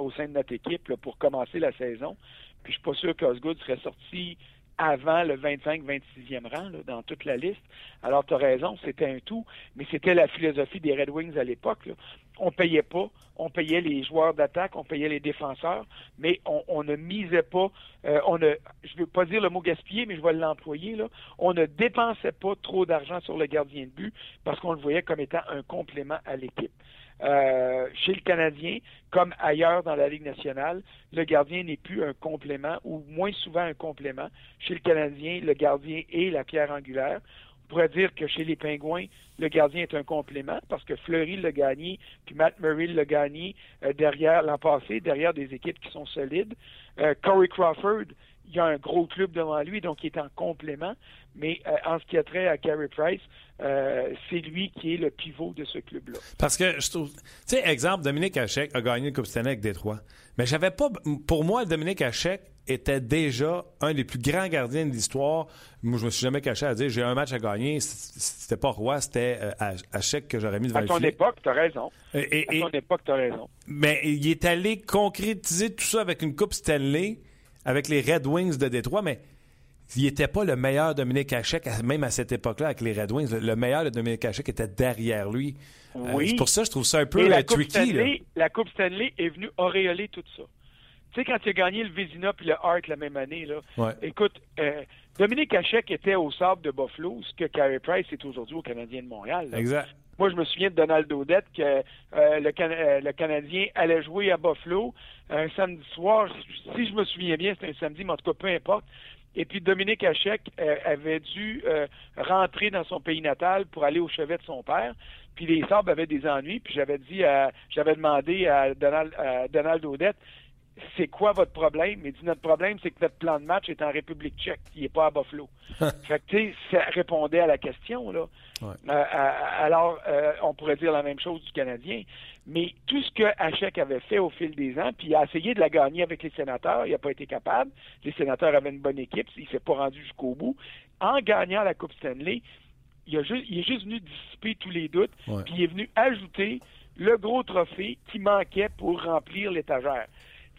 au sein de notre équipe pour commencer la saison. Puis je suis pas sûr qu'Osgood serait sorti avant le 25-26e rang dans toute la liste. Alors, tu as raison, c'était un tout, mais c'était la philosophie des Red Wings à l'époque. On payait pas, on payait les joueurs d'attaque, on payait les défenseurs, mais on, ne misait pas, euh, on ne, je veux pas dire le mot gaspiller, mais je vais l'employer, là, on ne dépensait pas trop d'argent sur le gardien de but parce qu'on le voyait comme étant un complément à l'équipe. Euh, chez le Canadien, comme ailleurs dans la Ligue nationale, le gardien n'est plus un complément ou moins souvent un complément. Chez le Canadien, le gardien est la pierre angulaire. Pourrait dire que chez les Pingouins, le gardien est un complément parce que Fleury l'a gagné, puis Matt Murray l'a gagné euh, derrière l'an passé, derrière des équipes qui sont solides. Euh, Corey Crawford, il y a un gros club devant lui, donc il est en complément. Mais euh, en ce qui a trait à Carey Price, euh, c'est lui qui est le pivot de ce club-là. Parce que je trouve. Tu sais, exemple, Dominique Hachek a gagné le Coupe Stanley avec Détroit. Mais j'avais pas. Pour moi, Dominique Hachek était déjà un des plus grands gardiens de l'histoire. Moi, je me suis jamais caché à dire j'ai un match à gagner. C'était pas Roy, c'était euh, Hachek que j'aurais mis devant à ton époque, tu as raison. Et, à ton époque, tu as raison. Mais il est allé concrétiser tout ça avec une Coupe Stanley, avec les Red Wings de Détroit. Mais il n'était pas le meilleur Dominique Hachek, même à cette époque-là, avec les Red Wings. Le meilleur de Dominique Hachek était derrière lui. Euh, oui. c'est pour ça que je trouve ça un peu la tricky. La Coupe Stanley est venue auréoler tout ça. Tu sais, quand tu as gagné le Vézina puis le Hart la même année, là, écoute, euh, Dominique Hachek était au sable de Buffalo, ce que Carey Price est aujourd'hui au Canadien de Montréal. Exact. Moi, je me souviens de Donald Odette que euh, le, le, Canadien allait jouer à Buffalo un samedi soir. Si je me souviens bien, c'était un samedi, mais en tout cas, peu importe. Et puis Dominique Hachek euh, avait dû euh, rentrer dans son pays natal pour aller au chevet de son père. Puis les Sabres avaient des ennuis. Puis j'avais dit, j'avais demandé à Donald, à Donald Odette, c'est quoi votre problème? Il dit, notre problème, c'est que notre plan de match est en République tchèque, il n'est pas à Buffalo. (laughs) fait que, ça répondait à la question, là. Euh, alors, on pourrait dire la même chose du Canadien. Mais tout ce que Hachek avait fait au fil des ans, puis il a essayé de la gagner avec les sénateurs, il n'a pas été capable. Les sénateurs avaient une bonne équipe, il ne s'est pas rendu jusqu'au bout. En gagnant la Coupe Stanley, il, a juste, il est juste venu dissiper tous les doutes, puis il est venu ajouter le gros trophée qui manquait pour remplir l'étagère.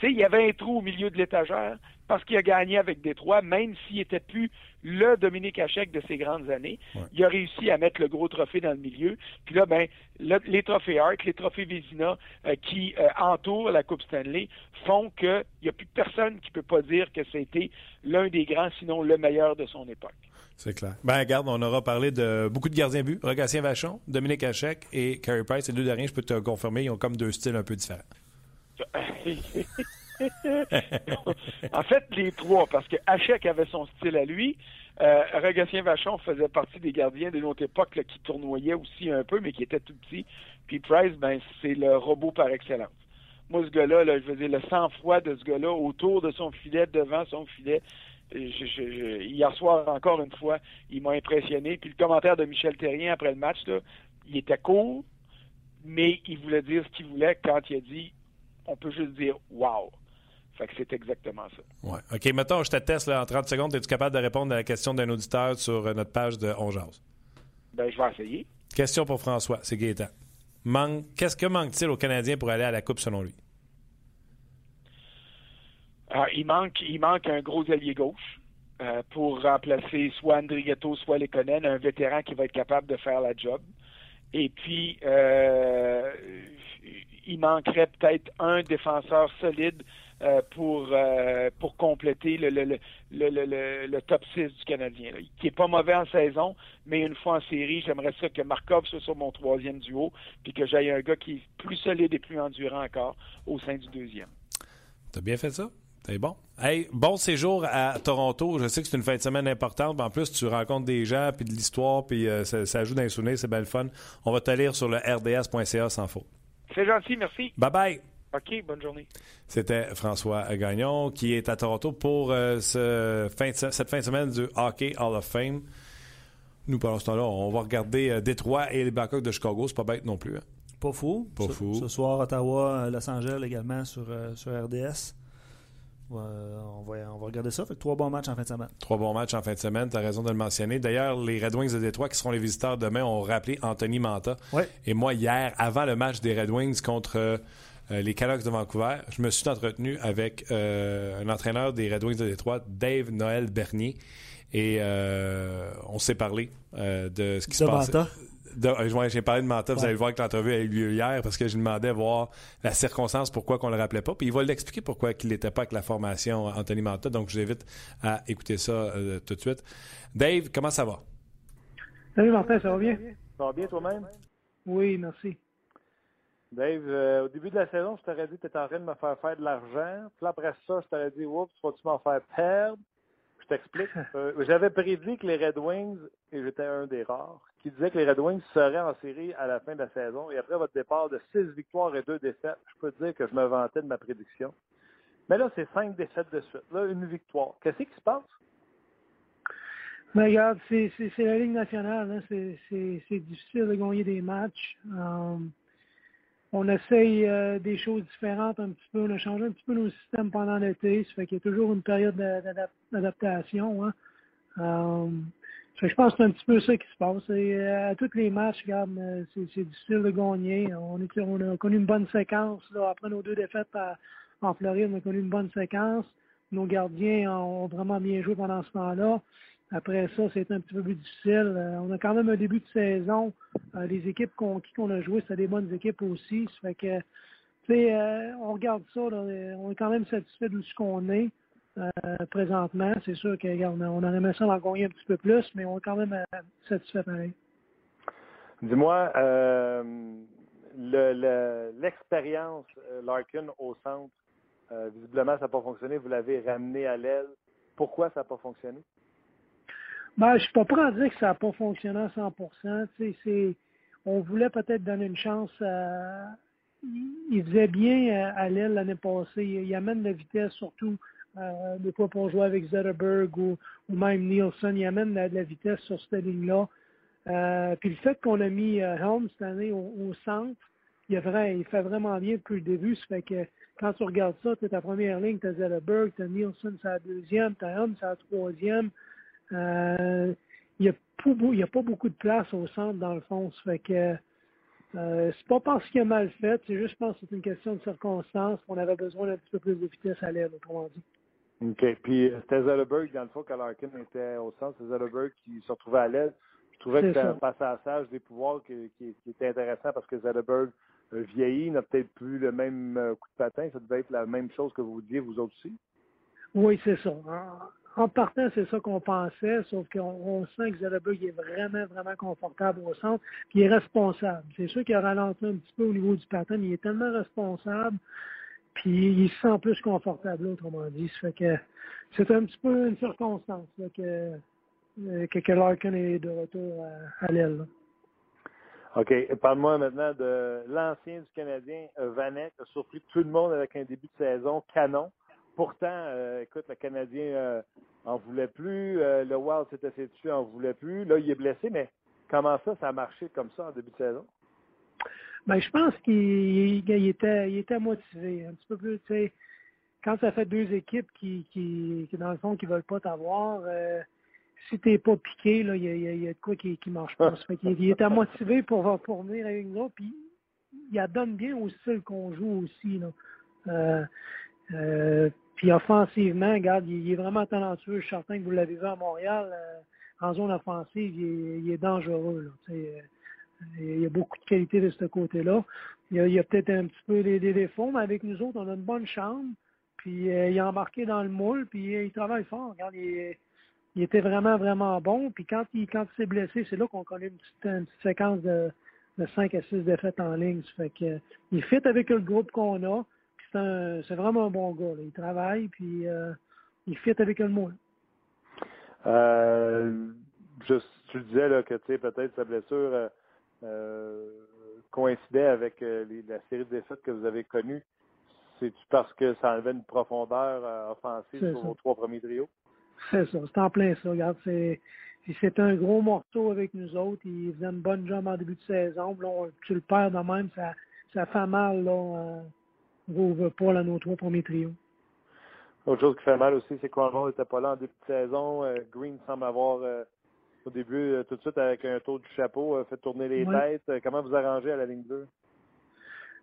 Tu sais, il y avait un trou au milieu de l'étagère, parce qu'il a gagné avec Détroit, même s'il n'était plus le Dominique Hachek de ses grandes années. Il a réussi à mettre le gros trophée dans le milieu. Puis là, ben, les trophées Hart, les trophées Vézina euh, qui euh, entourent la Coupe Stanley font qu'il n'y a plus personne qui ne peut pas dire que c'était l'un des grands, sinon le meilleur de son époque. C'est clair. Ben, regarde, on aura parlé de beaucoup de gardiens buts. Rogatien Vachon, Dominique Hachek et Carey Price. Les deux derniers, je peux te confirmer, ils ont comme deux styles un peu différents. (laughs) en fait, les trois, parce que Hachek avait son style à lui. Euh, Vachon faisait partie des gardiens de notre époque qui tournoyait aussi un peu, mais qui était tout petit. Puis Price, ben, c'est le robot par excellence. Moi, ce gars-là, je veux dire, le sang-froid de ce gars-là autour de son filet, devant son filet, hier soir, encore une fois, il m'a impressionné. Puis le commentaire de Michel Terrien après le match, il était court, mais il voulait dire ce qu'il voulait quand il a dit on peut juste dire wow. Fait que c'est exactement ça. Ouais. OK, mettons, je te teste là, en 30 secondes. Es-tu capable de répondre à la question d'un auditeur sur euh, notre page de On Ben, je vais essayer. Question pour François, c'est Gaétan. Qu'est-ce que manque-t-il aux Canadiens pour aller à la Coupe selon lui? Ah, il, manque, il manque un gros allié gauche euh, pour remplacer soit Andrigetto, soit Lekonen, un vétéran qui va être capable de faire la job. Et puis, euh, il manquerait peut-être un défenseur solide euh, pour, euh, pour compléter le, le, le, le, top 6 du Canadien, qui est pas mauvais en saison, mais une fois en série, j'aimerais ça que Markov soit sur mon troisième duo, puis que j'aille un gars qui est plus solide et plus endurant encore au sein du deuxième. T'as bien fait ça? C'est bon. Hey, bon séjour à Toronto. Je sais que c'est une fin de semaine importante. En plus, tu rencontres des gens, puis de l'histoire, puis euh, ça, ça, ajoute d'un souvenir. C'est belle fun. On va te lire sur le rds.ca sans faute. C'est gentil, merci. Bye bye. OK, bonne journée. C'était François Gagnon qui est à Toronto pour euh, ce fin cette fin de semaine du Hockey Hall of Fame. Nous, pendant ce temps-là, on va regarder euh, Détroit et les Blackhawks de Chicago. C'est pas bête non plus. Hein. Pas fou. Pas ce, fou. Ce soir, Ottawa, Los Angeles également sur, sur RDS. On, va, on va regarder ça. Fait que trois bons matchs en fin de semaine. Trois bons matchs en fin de semaine. Tu as raison de le mentionner. D'ailleurs, les Red Wings de Détroit, qui seront les visiteurs demain, ont rappelé Anthony Manta. Ouais. Et moi, hier, avant le match des Red Wings contre euh, les Canucks de Vancouver, je me suis entretenu avec euh, un entraîneur des Red Wings de Détroit, Dave Noël Bernier. Et euh, on s'est parlé de ce qui se passe. J'ai parlé de Manta, vous Ouais. allez voir que l'entrevue a eu lieu hier parce que je lui demandais voir la circonstance pourquoi qu'on le rappelait pas. Puis il va l'expliquer pourquoi il n'était pas avec la formation Anthony Manta. Donc je vous invite à écouter ça euh, tout de suite. Dave, comment ça va? Salut Martin, ça va bien? Ça va bien toi-même? Oui, merci. Dave, euh, au début de la saison, je t'aurais dit que tu étais en train de me faire faire de l'argent. Puis après ça, je t'aurais dit, oups, vas-tu m'en faire perdre? T'explique. Euh, J'avais prédit que les Red Wings, et j'étais un des rares, qui disait que les Red Wings seraient en série à la fin de la saison. Et après votre départ de six victoires et deux défaites, je peux dire que je me vantais de ma prédiction. Mais là, c'est cinq défaites de suite. Là, une victoire. Qu'est-ce qui se passe? Mais regarde, c'est la Ligue nationale. hein. C'est difficile de gagner des matchs. Euh, on essaye euh, des choses différentes un petit peu. On a changé un petit peu nos systèmes pendant l'été. Ça fait qu'il y a toujours une période d'a- d'adap- d'adaptation. Hein. Euh, fait que je pense que c'est un petit peu ça qui se passe. Et, euh, à tous les matchs, regarde, euh, c'est difficile de gagner. On, est, on a connu une bonne séquence. Là, après nos deux défaites en Floride, on a connu une bonne séquence. Nos gardiens ont vraiment bien joué pendant ce temps-là. Après ça, c'était un petit peu plus difficile. Euh, on a quand même un début de saison. Euh, les équipes qu'on qu'on a joué, c'était des bonnes équipes aussi. Ça fait que, euh, on regarde ça. on est quand même satisfait de ce qu'on est présentement. C'est sûr que, regarde, on aimé ça d'en gagner un petit peu plus, mais on est quand même satisfait pareil. Dis-moi, le- le- l'expérience Larkin au centre, visiblement, ça n'a pas fonctionné. Vous l'avez ramené à l'aile. Pourquoi ça n'a pas fonctionné? Ben, je suis pas prêt à dire que ça n'a pas fonctionné à 100 Tu sais, c'est, on voulait peut-être donner une chance à. Il faisait bien à, l'aile l'année passée. Il, amène la vitesse, surtout euh, des fois pour jouer avec Zetterberg ou, ou même Nielsen. Il amène la, la vitesse sur cette ligne-là. Euh, puis le fait qu'on a mis euh, Helm cette année au, centre, il, vrai, il fait vraiment bien depuis le début. Ça fait que quand tu regardes ça, tu as ta première ligne, tu as Zetterberg, tu as Nielsen, c'est la deuxième, tu as Helm, c'est la troisième. Euh, il n'y a, a pas beaucoup de place au centre, dans le fond. Ça fait que euh, c'est pas parce qu'il a mal fait, c'est juste, je pense que c'est une question de circonstance. On avait besoin d'un petit peu plus de vitesse à l'aile, autrement dit. OK. Puis euh, c'était Zellerberg, dans le fond, quand Larkin était au centre, c'est Zellerberg qui se retrouvait à l'aile. Je trouvais que c'était un passage des pouvoirs qui, qui- qui était intéressant parce que Zellerberg vieillit, n'a peut-être plus le même coup de patin. Ça devait être la même chose que vous disiez, vous autres aussi. Oui, c'est ça. En, partant, c'est ça qu'on pensait, sauf qu'on on sent que Zetterberg est vraiment, vraiment confortable au centre, puis il est responsable. C'est sûr qu'il a ralenti un petit peu au niveau du patin, mais il est tellement responsable, puis il se sent plus confortable, autrement dit. Ça fait que c'est un petit peu une circonstance que, euh, que, que Larkin est de retour à, l'aile. OK. Parle-moi maintenant de l'ancien du Canadien, euh, Vanek, a surpris tout le monde avec un début de saison canon. Pourtant, euh, écoute, le Canadien euh, en voulait plus. euh, le Wild s'était assis dessus, en voulait plus. Là, il est blessé, mais comment ça, ça a marché comme ça en début de saison? Ben, je pense qu'il il était, il motivé un petit peu plus. Tu sais, quand ça fait deux équipes qui, qui, dans le fond, qui veulent pas t'avoir, si t'es pas piqué, là, il y a, il il de quoi qui, qui marche pas. Fait qu'il il était motivé pour, pour venir avec nous puis il adonne bien au style qu'on joue aussi. Là. Euh, puis offensivement, regarde, il, est vraiment talentueux. Je suis certain que vous l'avez vu à Montréal. euh, en zone offensive, il est, est dangereux. Euh, il y a beaucoup de qualité de ce côté-là. Il y a, peut-être un petit peu des, défauts, mais avec nous autres, on a une bonne chambre. Puis il a embarqué dans le moule, puis il travaille fort. Regarde, il, est- était vraiment, vraiment bon. Puis quand il, s'est blessé, c'est là qu'on connaît une petite, une séquence de, de 5 à 6 défaites en ligne. Ça fait il fit avec le groupe qu'on a. C'est, vraiment un bon gars. là. Il travaille, puis euh, il fit avec le moule. Euh, tu le disais là, que peut-être sa blessure euh, coïncidait avec les- la série de défaites que vous avez connues. C'est-tu parce que ça avait une profondeur offensive sur vos trois premiers trios? C'est ça, c'est en plein ça. Regarde, c'est c'est un gros morceau avec nous autres. Il faisait une bonne jambe en début de saison. Là, tu le perds de même, ça, ça fait mal là, euh, pas là, nos trois premiers trios. Autre chose qui fait mal aussi, c'est que Cornwall n'était pas là en début de saison. Euh, Green semble avoir, euh, au début, tout de suite, avec un tour du chapeau, fait tourner les têtes. comment vous arrangez à la ligne 2?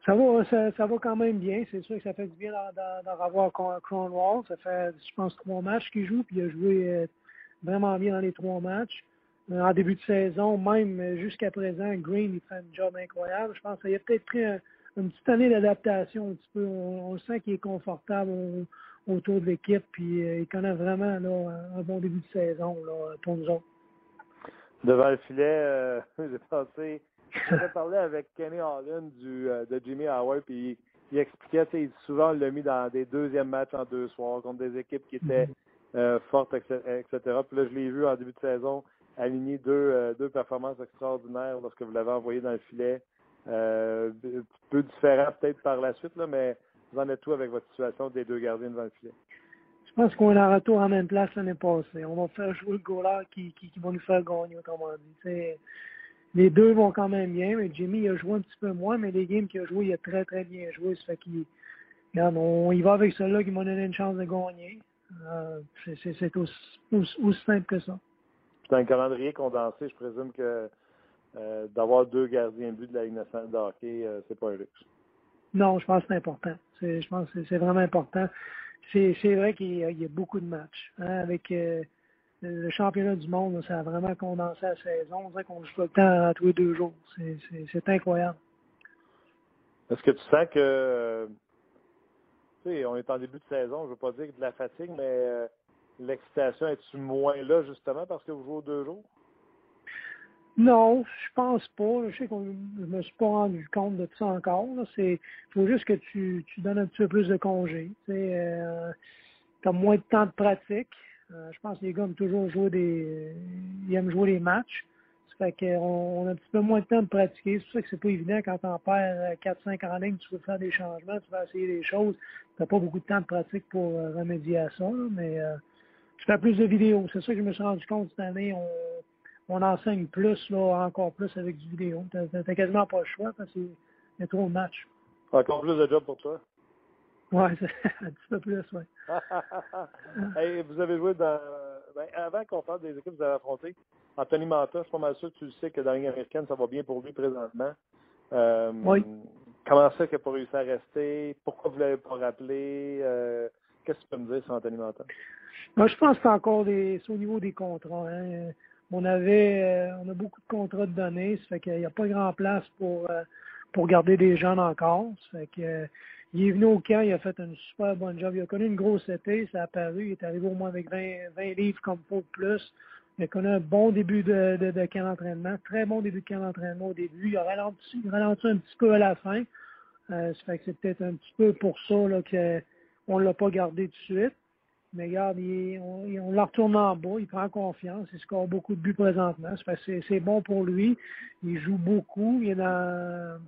Ça va, ça, va quand même bien. C'est sûr que ça fait du bien d'en revoir Cornwall. Ça fait, je pense, trois matchs qu'il joue, puis il a joué vraiment bien dans les trois matchs. Euh, en début de saison, même jusqu'à présent, Green, il fait un job incroyable. Je pense qu'il a peut-être pris une petite année d'adaptation un petit peu. On, sent qu'il est confortable autour de l'équipe, puis euh, il connaît vraiment là, un bon début de saison là, pour nous autres. Devant le filet, euh, (laughs) j'ai pensé, j'ai parlé avec Kenny Holland du, de Jimmy Howard, puis il, expliquait, souvent, il l'a mis dans des deuxièmes matchs en deux soirs contre des équipes qui étaient mm-hmm. Euh, forte, etc. Puis là, je l'ai vu en début de saison aligner deux, euh, deux performances extraordinaires lorsque vous l'avez envoyé dans le filet. Euh, un peu différent peut-être par la suite, là, mais vous en êtes tout avec votre situation des deux gardiens devant le filet? Je pense qu'on a un retour en même place l'année passée. On va faire jouer le goaler qui, qui, va nous faire gagner, autrement dit. les deux vont quand même bien, mais Jimmy il a joué un petit peu moins, mais les games qu'il a joué, il a très très bien joué. Ça fait qu'il on y va avec celui-là qui m'a donné une chance de gagner. Euh, c'est aussi, simple que ça. C'est un calendrier condensé. Je présume que euh, d'avoir deux gardiens but de la Ligue nationale de hockey, euh, c'est pas un luxe. Non, je pense que c'est important. Je pense que c'est vraiment important. C'est vrai qu'il y, a beaucoup de matchs. Hein, avec le championnat du monde, ça a vraiment condensé la saison. On dirait qu'on joue le temps à tous les deux jours. C'est incroyable. Est-ce que tu sens que on est en début de saison, je ne veux pas dire de la fatigue, mais euh, l'excitation est-tu moins là justement parce que vous jouez deux jours? Non, je pense pas. Je sais qu'on je me suis pas rendu compte de ça encore. Il faut juste que tu, tu donnes un petit peu plus de congés. Tu euh, as moins de temps de pratique. Euh, je pense que les gars aiment toujours jouer des. Ils aiment jouer les matchs. Fait qu'on on a un petit peu moins de temps de pratiquer. C'est pour ça que c'est pas évident quand on perds 4-5 en ligne, tu veux faire des changements, tu veux essayer des choses. Tu n'as pas beaucoup de temps de pratique pour euh, remédier à ça, mais euh, tu fais plus de vidéos. C'est ça que je me suis rendu compte cette année. On enseigne plus, là, encore plus avec du vidéo. Tu n'as quasiment pas le choix parce qu'il y a trop de matchs. Encore plus de job pour toi? Oui, (laughs) un petit peu plus, oui. (laughs) hey, vous avez joué dans. Ben, avant qu'on parle des équipes que vous avez affrontées, Anthony Manta, je suis pas mal sûr que tu le sais que dans la Ligue américaine, ça va bien pour lui présentement. Euh, oui. Comment ça qu'il n'a pas réussi à rester? Pourquoi vous ne l'avez pas rappelé? Euh, qu'est-ce que tu peux me dire sur Anthony Manta? Moi, je pense que c'est encore des, au niveau des contrats. Hein. On avait euh, on a beaucoup de contrats de données, ça fait qu'il n'y a pas grand place pour, pour garder des jeunes encore. Ça fait que il est venu au camp, il a fait un super bon job. Il a connu une grosse été, ça a apparu. Il est arrivé au moins avec 20, 20 livres comme pour plus. Il a connu un bon début de, de, de camp d'entraînement, très bon début de camp d'entraînement au début. Il a ralenti, ralenti un petit peu à la fin. Euh, ça fait que c'est peut-être un petit peu pour ça là, qu'on ne l'a pas gardé tout de suite. Mais regarde, il, on, l'a retourné en bas, il prend confiance, il score beaucoup de buts présentement. C'est, bon pour lui. Il joue beaucoup. Il est dans.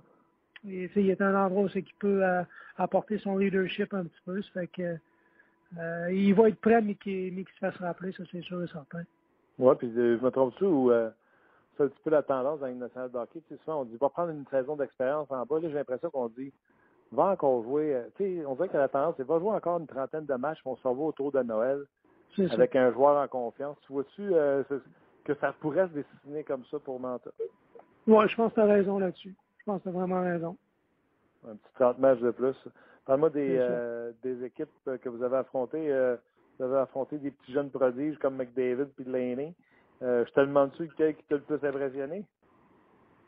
Il, un endroit où c'est qu'il peut euh, apporter son leadership un petit peu. Fait euh, il va être prêt, mais qu'il, se fasse rappeler, ça c'est sûr et certain. Oui, puis euh, je me trompe-tu ou c'est un petit peu la tendance dans une nationale de hockey. Tu souvent, on dit va prendre une saison d'expérience en bas. J'ai l'impression qu'on dit va encore jouer. Euh, sais, on dirait que la tendance, c'est va jouer encore une trentaine de matchs, on s'en va autour de Noël avec un joueur en confiance. Tu vois-tu que ça pourrait se dessiner comme ça pour Manta? Oui, je pense que tu as raison là-dessus. Je pense que tu as vraiment raison. Un petit 30 matchs de plus. Parle-moi des, des équipes que vous avez affrontées vous avez affronté des petits jeunes prodiges comme McDavid puis Delaney. Euh, je te demande-tu lequel qui t'a le plus impressionné?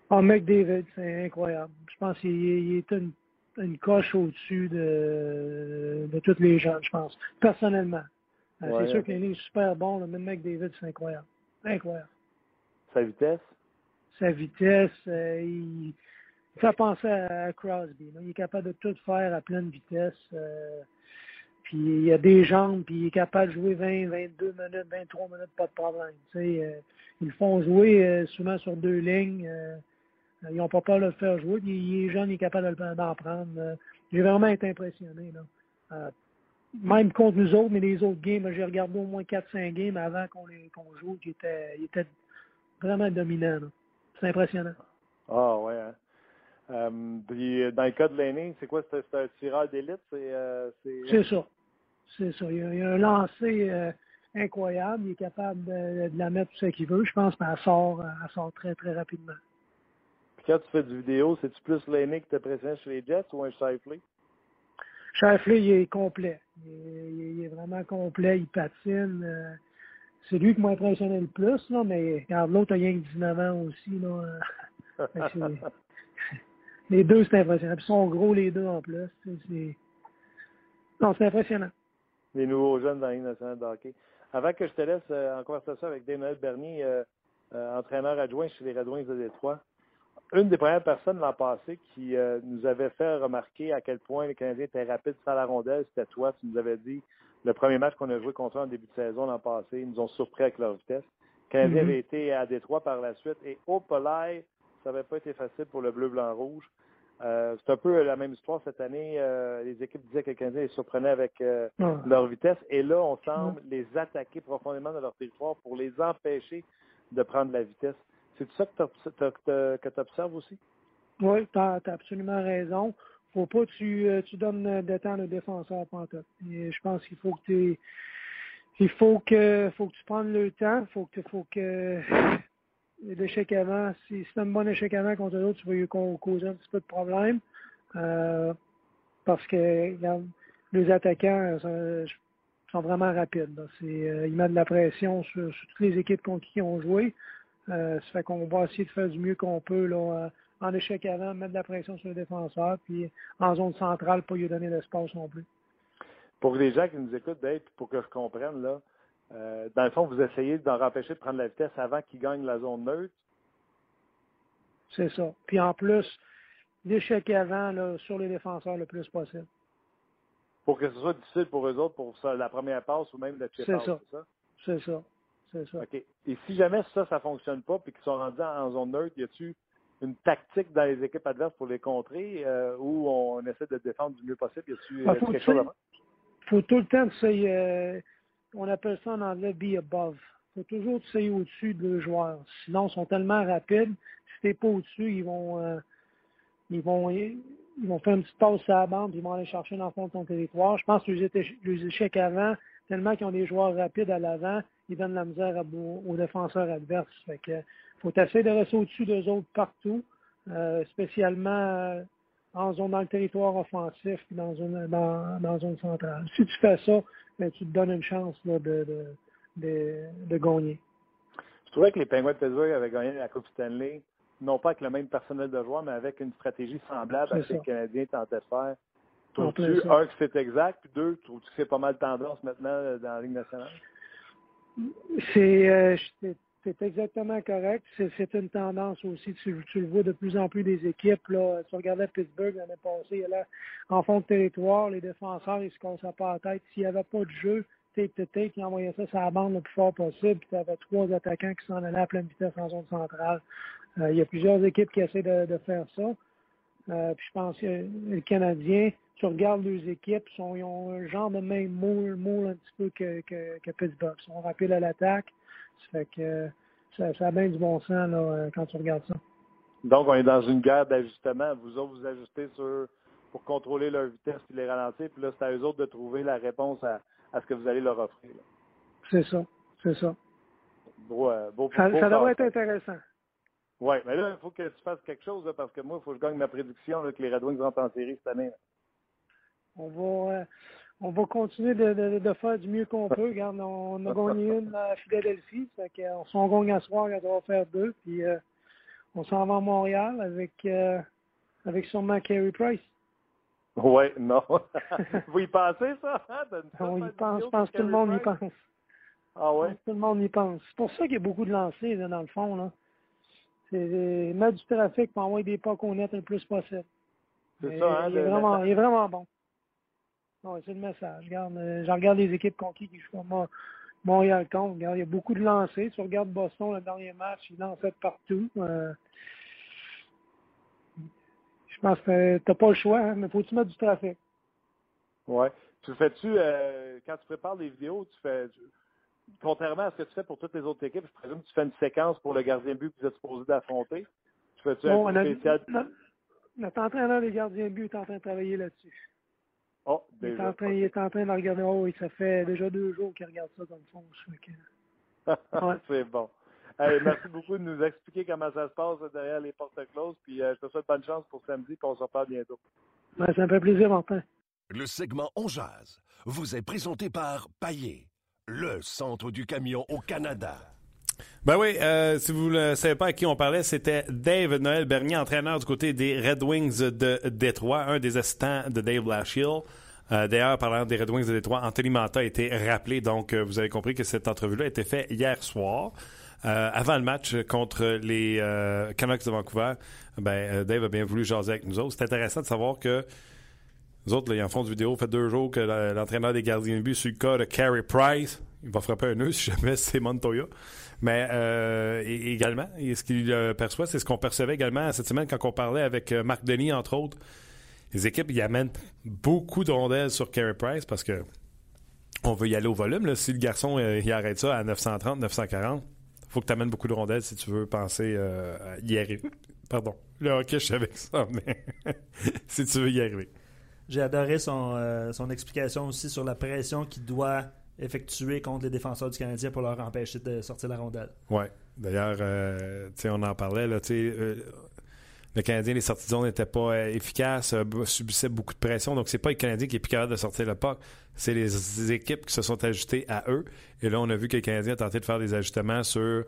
Ah, McDavid, c'est incroyable. Je pense qu'il est une, une coche au-dessus de, de tous les jeunes, je pense, personnellement. Euh, c'est sûr qu'il est super bon, mais McDavid, c'est incroyable. Incroyable. Sa vitesse? Sa vitesse, euh, il, fait penser à, Crosby. Il est capable de tout faire à pleine vitesse. Euh, puis il a des jambes, puis il est capable de jouer 20, 22 minutes, 23 minutes, pas de problème. Euh, ils le font jouer souvent sur deux lignes. Euh, ils n'ont pas peur de le faire jouer. il est jeune, il est capable d'en prendre. j'ai vraiment été impressionné. Là. Euh, même contre nous autres, mais les autres games, j'ai regardé au moins 4-5 games avant qu'on qu'on joue, qui était, il était vraiment dominant. C'est impressionnant. Ah ouais. Hein? Euh, puis dans le cas de l'aîné, c'est quoi? C'est un tireur d'élite? C'est euh, ça. C'est ça. Il a, il a un lancer euh, incroyable. Il est capable de, de la mettre tout ce qu'il veut. Je pense qu'elle sort, elle sort très, très rapidement. Quand tu fais du vidéo, c'est-tu plus l'aîné qui t'impressionne chez les Jets ou un Shifley? Shifley, il est complet. Il, il, est vraiment complet. Il patine. c'est lui qui m'a impressionné le plus, là, mais regarde, l'autre a rien que 19 ans aussi. Là. (laughs) les deux, c'est impressionnant. Puis ils sont gros les deux en plus. C'est... Non, c'est impressionnant. Les nouveaux jeunes dans nationale de hockey. Avant que je te laisse euh, en conversation avec Daniel Bernier, euh, euh, entraîneur adjoint chez les Red Wings de Détroit, une des premières personnes l'an passé qui euh, nous avait fait remarquer à quel point les Canadiens étaient rapides sans la rondelle, c'était toi. Tu nous avais dit le premier match qu'on a joué contre eux en début de saison l'an passé, ils nous ont surpris avec leur vitesse. Les Canadiens mm-hmm. avaient été à Détroit par la suite et au Polaire, ça n'avait pas été facile pour le bleu, blanc, rouge. Euh, c'est un peu la même histoire cette année. Euh, les équipes disaient que les Canadiens les surprenaient avec euh, leur vitesse. Et là, on semble les attaquer profondément dans leur territoire pour les empêcher de prendre la vitesse. C'est ça que tu observes aussi? Oui, tu as, absolument raison. faut pas que tu, tu donnes de temps aux défenseurs pantoute. Je pense qu'il faut que tu faut que tu prennes le temps, faut que faut que (laughs) l'échec avant, si c'est un bon échec avant contre l'autre, tu vas lui causer un petit peu de problème. Euh, parce que les attaquants euh, sont, vraiment rapides. Euh, ils mettent de la pression sur, toutes les équipes contre qui ils ont joué. Ça fait qu'on va essayer de faire du mieux qu'on peut là, en échec avant, mettre de la pression sur le défenseur, puis en zone centrale, pas lui donner l'espace non plus. Pour les gens qui nous écoutent, Dave, pour que je comprenne, là, euh, dans le fond, vous essayez d'en empêcher de prendre la vitesse avant qu'il gagne la zone neutre? C'est ça. Puis en plus, l'échec avant là, sur les défenseurs le plus possible. Pour que ce soit difficile pour eux autres pour ça, la première passe ou même le chip C'est ça? C'est ça. C'est ça. OK. Et si jamais ça, ça fonctionne pas puis qu'ils sont rendus en zone neutre, y a-tu une tactique dans les équipes adverses pour les contrer euh, où on essaie de défendre du mieux possible? Y a-tu ah, quelque chose faut tout le temps essayer on appelle ça en anglais be above. Il faut toujours essayer au-dessus de deux joueurs. Sinon, ils sont tellement rapides. Si t'es pas au-dessus, ils vont, euh, ils vont, ils vont faire une petite pause sur la bande, ils vont aller chercher dans le fond de ton territoire. Je pense que les, échecs avant, tellement qu'ils ont des joueurs rapides à l'avant, ils donnent la misère aux défenseurs adverses. Fait que, faut essayer de rester au-dessus d'eux autres partout, euh, spécialement euh, en zone dans le territoire offensif et dans une dans, dans zone centrale. Si tu fais ça, ben, tu te donnes une chance là, de, de, de, de, gagner. Je trouvais que les Penguins de Pittsburgh avaient gagné la Coupe Stanley, non pas avec le même personnel de joueurs, mais avec une stratégie semblable à ce que les Canadiens tentaient de faire. Trouves-tu, un, que c'est exact, puis deux, trouves-tu que c'est pas mal tendance maintenant euh, dans la Ligue nationale? C'est, euh, c'est exactement correct. C'est une tendance aussi. Tu, le vois de plus en plus des équipes. Là. Tu regardais Pittsburgh l'année passée, là, en fond de territoire, les défenseurs, ils se cassent pas la tête. S'il n'y avait pas de jeu, tape ils envoyaient ça sur la bande le plus fort possible. Puis tu avais trois attaquants qui s'en allaient à pleine vitesse en zone centrale. Euh, il y a plusieurs équipes qui essaient de, de faire ça. Euh, puis je pense que les Canadiens, tu regardes les équipes, sont, ils ont un genre de même moule, moule un petit peu que, que, que Pittsburgh. Ils sont rapides à l'attaque. Ça fait que ça, ça, a bien du bon sens là, euh, quand tu regardes ça. Donc, on est dans une guerre d'ajustement. Vous autres, vous ajustez sur pour contrôler leur vitesse et les ralentir. Puis là, c'est à eux autres de trouver la réponse à, à ce que vous allez leur offrir. C'est ça. C'est ça. Beau, euh, beau, ça, ça devrait être intéressant. Oui, mais là, il faut que tu fasses quelque chose parce que moi, il faut que je gagne ma prédiction là, que les Red Wings rentrent en série cette année. On va, euh, on va continuer de, de, de, faire du mieux qu'on peut. Regarde, on, a gagné une à Philadelphie. Fait qu'on s'en gagne à soir, on va faire deux. Puis euh, on s'en va à Montréal avec euh, avec sûrement Carey Price. Oui, non. (laughs) Vous y pensez, ça? Hein? on y pense. Je pense que tout le monde y pense. Ah ouais? Tout le monde y pense. C'est pour ça qu'il y a beaucoup de lancers, là, dans le fond. là. C'est mettre du trafic pour envoyer des pas qu'on net le plus possible. C'est ça, hein? Il est, vraiment, il est vraiment bon. C'est le message. Regarde, euh, je regarde les équipes conquis qui jouent moi, Montréal contre. Regarde, il y a beaucoup de lancers. Tu regardes Boston, le dernier match, ils lançaient partout. Euh, je pense que t'as pas le choix, hein, mais faut-tu mettre du trafic? Ouais. Tu fais-tu, euh, quand tu prépares les vidéos, tu fais, contrairement à ce que tu fais pour toutes les autres équipes, je présume que tu fais une séquence pour le gardien but que vous êtes supposé d'affronter. Tu fais-tu Bon, un spécial? notre, entraîneur des gardiens de but est en train de travailler là-dessus. Oh, Il est, en train, il est en train de regarder. Oh, oui, ça fait déjà deux jours qu'il regarde ça fond. Fais que- (laughs) Ouais. C'est bon. Hey, merci beaucoup de nous expliquer comment ça se passe derrière les portes closes. Puis euh, je te souhaite bonne chance pour samedi, puis on se reparle bientôt. Ouais, ça me fait plaisir, Martin. Le segment On Jazz vous est présenté par Paillé, le centre du camion au Canada. Ben oui, euh, si vous ne savez pas à qui on parlait, c'était Dave Noël Bernier, entraîneur du côté des Red Wings de Détroit, un des assistants de Dave Lashill. Euh, D'ailleurs, parlant des Red Wings de Détroit, Anthony Manta a été rappelé, donc euh, vous avez compris que cette entrevue-là a été faite hier soir. Avant le match contre les Canucks de Vancouver, ben, Dave a bien voulu jaser avec nous autres. C'est intéressant de savoir que nous autres, là, en font du vidéo. Fait deux jours que l'entraîneur des gardiens de but sur le cas de Carey Price. Il va frapper un nœud (laughs) si jamais c'est Montoya. Mais euh, également, et ce qu'il euh, perçoit, c'est ce qu'on percevait également cette semaine quand on parlait avec euh, Marc Denis, entre autres. Les équipes, ils amènent beaucoup de rondelles sur Carey Price parce que on veut y aller au volume. Si le garçon il arrête ça à 930, 940, faut que tu amènes beaucoup de rondelles si tu veux penser euh, y arriver. Pardon. Le hockey, je savais ça, mais (laughs) si tu veux y arriver. J'ai adoré son, son explication aussi sur la pression qu'il doit effectuer contre les défenseurs du Canadien pour leur empêcher de sortir la rondelle. Oui. D'ailleurs, euh, on en parlait. Là, euh, le Canadien, les sorties de zone n'étaient pas euh, efficaces, subissaient beaucoup de pression. Donc, c'est pas le Canadien qui est plus capable de sortir le puck. C'est les équipes qui se sont ajustées à eux. Et là, on a vu que le Canadien a tenté de faire des ajustements sur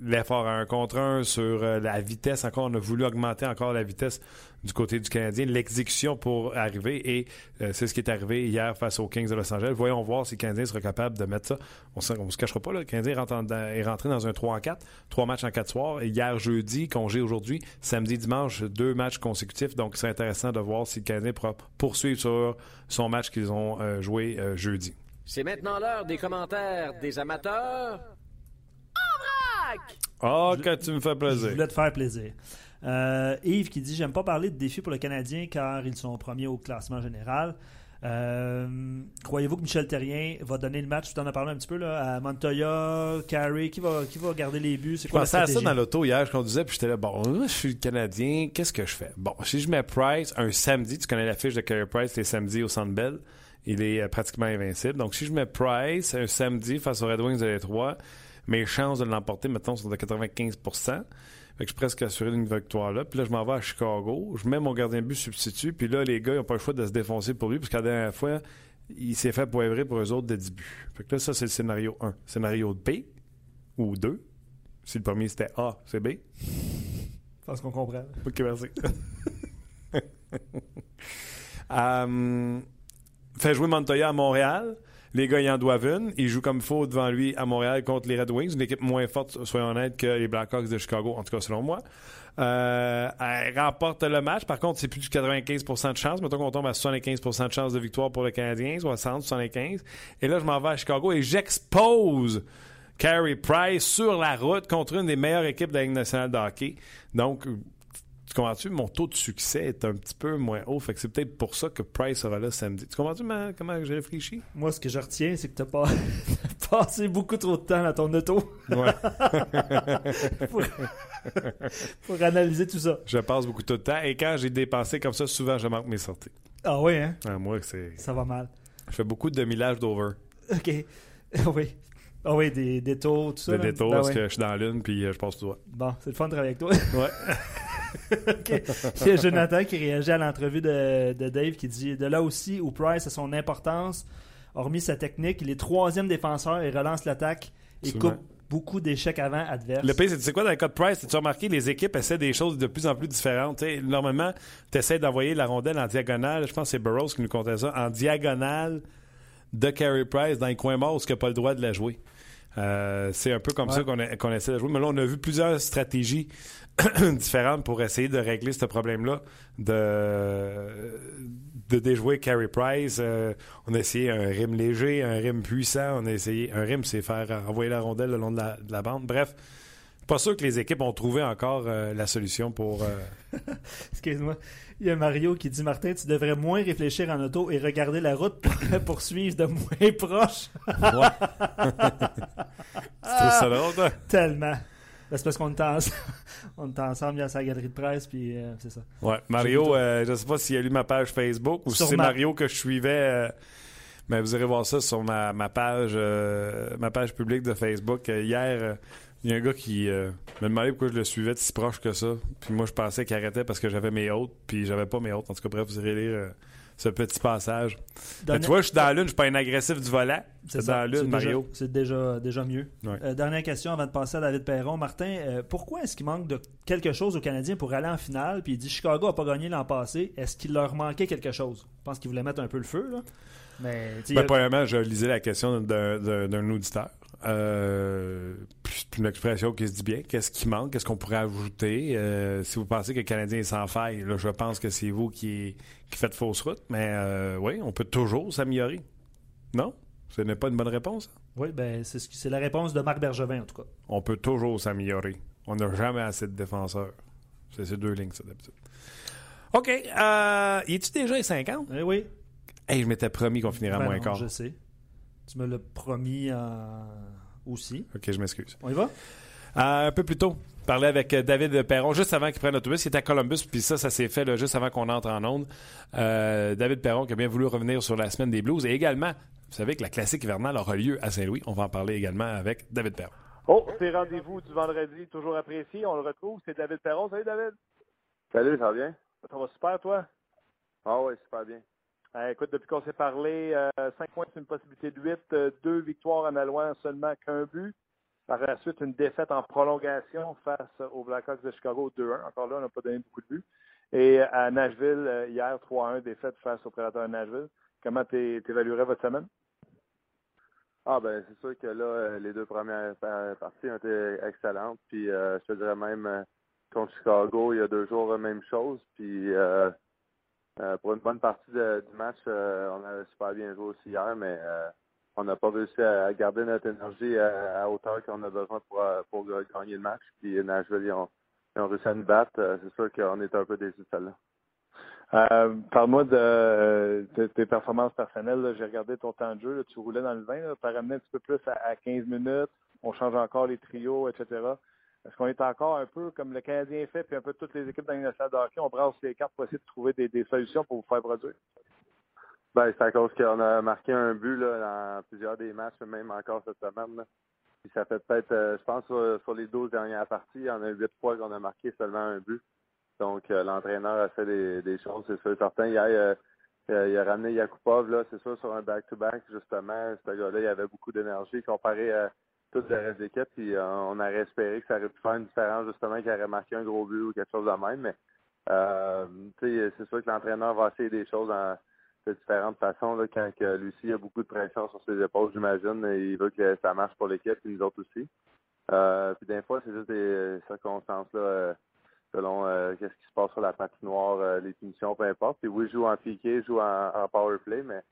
l'effort à un contre un, sur euh, la vitesse. Encore, on a voulu augmenter encore la vitesse du côté du Canadien, l'exécution pour arriver. Et euh, c'est ce qui est arrivé hier face aux Kings de Los Angeles. Voyons voir si le Canadien sera capable de mettre ça. On ne se cachera pas, là, le Canadien est rentré dans un 3 en 4, trois matchs en 4 soirs. Et hier, jeudi, congé aujourd'hui, samedi, dimanche, deux matchs consécutifs. Donc, c'est intéressant de voir si le Canadien pourra poursuivre sur son match qu'ils ont euh, joué jeudi. C'est maintenant l'heure des commentaires des amateurs. Oh, que tu me fais Je plaisir. voulais te faire plaisir. Euh, Yves qui dit J'aime pas parler de défis pour le Canadien car ils sont premiers au classement général. Euh, Croyez-vous que Michel Terrien va donner le match? Tu en as parlé un petit peu là, à Montoya, Carey. Qui va, qui va garder les buts? C'est Je quoi la pensais à ça dans l'auto hier, je conduisais, puis j'étais là, bon, moi, je suis le Canadien, qu'est-ce que je fais? Bon, si je mets Price un samedi, tu connais la fiche de Carey Price, les samedis au Centre Bell, il est euh, pratiquement invincible. Donc, si je mets Price un samedi face aux Red Wings de Détroit, mes chances de l'emporter, maintenant, sont de 95% fait que je suis presque assuré d'une victoire là. Puis là, je m'en vais à Chicago. Je mets mon gardien de but substitut. Puis là, les gars, ils n'ont pas le choix de se défoncer pour lui. Parce que la dernière fois, il s'est fait poivrer pour eux autres de 10 buts. Fait que là, ça, c'est le scénario 1. Scénario B ou 2. Si le premier c'était A, c'est B. Je pense qu'on comprend. Ok, merci. (laughs) Euh, fait jouer Montoya à Montréal. Les gars, ils en doivent une. Ils jouent comme il faut devant lui à Montréal contre les Red Wings, une équipe moins forte, soyons honnêtes, que les Blackhawks de Chicago, en tout cas selon moi. Euh, elle remporte le match. Par contre, c'est plus du 95% de chance. Mettons qu'on tombe à 75% de chance de victoire pour le Canadien, 60, 75. Et là, je m'en vais à Chicago et j'expose Carey Price sur la route contre une des meilleures équipes de la Ligue nationale de hockey. Donc, tu comprends-tu? Mon taux de succès est un petit peu moins haut. Fait que c'est peut-être pour ça que Price sera là samedi. Tu comprends-tu ma- comment j'ai réfléchi? Moi, ce que je retiens, c'est que tu as pas... (laughs) passé beaucoup trop de temps dans ton auto Ouais. (laughs) pour... pour analyser tout ça. je passe beaucoup de temps. Et quand j'ai dépensé comme ça, souvent, je manque mes sorties. Ah oui, hein? Ah, moi, c'est... Ça va mal. je fais beaucoup de millage d'over. OK. (laughs) oui. Ah oui, des détours, tout ça. De là? détours, Ben parce ouais. que je suis dans l'une, puis euh, je passe tout droit. Bon, c'est le fun de travailler avec toi. Ouais. (laughs) OK. Il y a Jonathan qui réagit à l'entrevue de, de Dave qui dit De là aussi où Price a son importance, hormis sa technique, il est troisième défenseur et relance l'attaque et coupe beaucoup d'échecs avant adverses. Le pire, c'est tu sais quoi, dans le cas de Price, tu as remarqué, les équipes essaient des choses de plus en plus différentes? Normalement, tu essaies d'envoyer la rondelle en diagonale. Je pense que c'est Burroughs qui nous comptait ça. En diagonale de Carey Price dans les coins morts où il n'a pas le droit de la jouer? Euh, c'est un peu comme Ouais. ça qu'on a- qu'on essaie de jouer. Mais là, on a vu plusieurs stratégies (clears throat) différentes pour essayer de régler ce problème-là, de, de déjouer Carey Price. Euh, on a essayé un rime léger, un rime puissant. On a essayé un rime, c'est faire envoyer la rondelle le long de la, de la bande. Bref, pas sûr que les équipes ont trouvé encore euh, la solution pour. (laughs) Excuse-moi. Il y a Mario qui dit Martin, tu devrais moins réfléchir en auto et regarder la route pour, pour suivre de moins proche. Ouais. trouves ça drôle, toi? Tellement. Ben, c'est parce qu'on est, ensemble, à sa galerie de presse, puis euh, c'est ça. Ouais. Mario, euh, je sais pas s'il a lu ma page Facebook ou si c'est ma- Mario que je suivais. euh, mais vous irez voir ça sur ma, ma page euh, ma page publique de Facebook. Hier, il y a un gars qui euh, me demandait pourquoi je le suivais de si proche que ça. Puis moi, je pensais qu'il arrêtait parce que j'avais mes hôtes, puis j'avais pas mes hôtes. En tout cas, bref, vous irez lire euh, ce petit passage. Mais tu vois, je suis dans la lune, je suis pas un agressif du volant. C'est dans la lune, Mario. C'est déjà, déjà mieux. Ouais. Euh, dernière question avant de passer à David Perron. Martin, pourquoi est-ce qu'il manque de quelque chose aux Canadiens pour aller en finale? Puis il dit Chicago n'a pas gagné l'an passé. Est-ce qu'il leur manquait quelque chose? Je pense qu'il voulait mettre un peu le feu. Là. Mais Ben, a- premièrement, je lisais la question d'un auditeur. Euh, c'est une expression qui se dit bien. Qu'est-ce qui manque? Qu'est-ce qu'on pourrait ajouter? Euh, si vous pensez que le Canadien est sans faille, là, je pense que c'est vous qui, qui faites fausse route. Mais euh, oui, on peut toujours s'améliorer. Non? Ce n'est pas une bonne réponse? Oui, ben, c'est ce qui- c'est la réponse de Marc Bergevin, en tout cas. On peut toujours s'améliorer. On n'a jamais assez de défenseurs. C'est ces deux lignes, ça, d'habitude. OK. Euh, y est-tu déjà les 50? Eh oui. Hey, je m'étais promis qu'on finirait à Ben moins non, quart. Je sais. Tu me l'as promis en- aussi. OK, je m'excuse. On y va? Euh, un peu plus tôt, parler avec euh, David Perron, juste avant qu'il prenne l'autobus. Il était à Columbus, puis ça, ça s'est fait là, juste avant qu'on entre en onde. Euh, David Perron qui a bien voulu revenir sur la semaine des Blues. Et également, vous savez que la classique hivernale aura lieu à Saint-Louis. On va en parler également avec David Perron. Oh, c'est rendez-vous du vendredi, toujours apprécié. On le retrouve. C'est David Perron. Salut, David. Salut, ça va bien? Ça va super, toi? Ah oui, super bien. Euh, écoute, depuis qu'on s'est parlé, 5 points, c'est une possibilité de 8, deux victoires en allant seulement qu'un but. Par la suite, une défaite en prolongation face aux Blackhawks de Chicago 2-1. Encore là, on n'a pas donné beaucoup de buts. Et à Nashville, euh, hier, 3-1, défaite face aux Prédateurs de Nashville. Comment tu évaluerais votre semaine? Ah ben c'est sûr que là, euh, les deux premières pa- parties ont été excellentes. Puis euh, je te dirais même euh, contre Chicago, il y a deux jours, même chose. Puis euh, pour une bonne partie du match, euh, on a super bien joué aussi hier, mais euh, on n'a pas réussi à, garder notre énergie à, hauteur qu'on a besoin pour, pour gagner le match. Puis Nashville, ils ont, réussi à nous battre. C'est sûr qu'on est un peu déçus celle-là. Euh, Parle-moi de, tes performances personnelles. là. J'ai regardé ton temps de jeu. là. Tu roulais dans le 20. Tu as ramené un petit peu plus à, à 15 minutes. On change encore les trios, etc. Est-ce qu'on est encore un peu comme le Canadien fait, puis un peu toutes les équipes dans de hockey, on brasse les cartes pour essayer de trouver des, solutions pour vous faire produire? Ben, c'est à cause qu'on a marqué un but là, dans plusieurs des matchs, même encore cette semaine. Là. Puis ça fait peut-être, euh, je pense, sur, sur les 12 dernières parties, il y en a huit fois qu'on a marqué seulement un but. Donc, euh, l'entraîneur a fait des, choses, c'est. Certain, hier, euh, il a ramené Yakupov, là, c'est sûr, sur un back-to-back, justement. Ce gars-là, il avait beaucoup d'énergie comparé à tout le reste de l'équipe. Puis, euh, on aurait espéré que ça aurait pu faire une différence, justement, qu'il aurait marqué un gros but ou quelque chose de même. Mais, euh, c'est sûr que l'entraîneur va essayer des choses en de différentes façons. Là, quand que aussi a beaucoup de pression sur ses épaules, j'imagine, il veut que ça marche pour l'équipe et nous autres aussi. Euh, puis des fois, c'est juste des circonstances là, euh, selon euh, qu'est-ce qui se passe sur la patinoire, les punitions, peu importe. Puis oui, joue en piqué, joue en, en power play, mais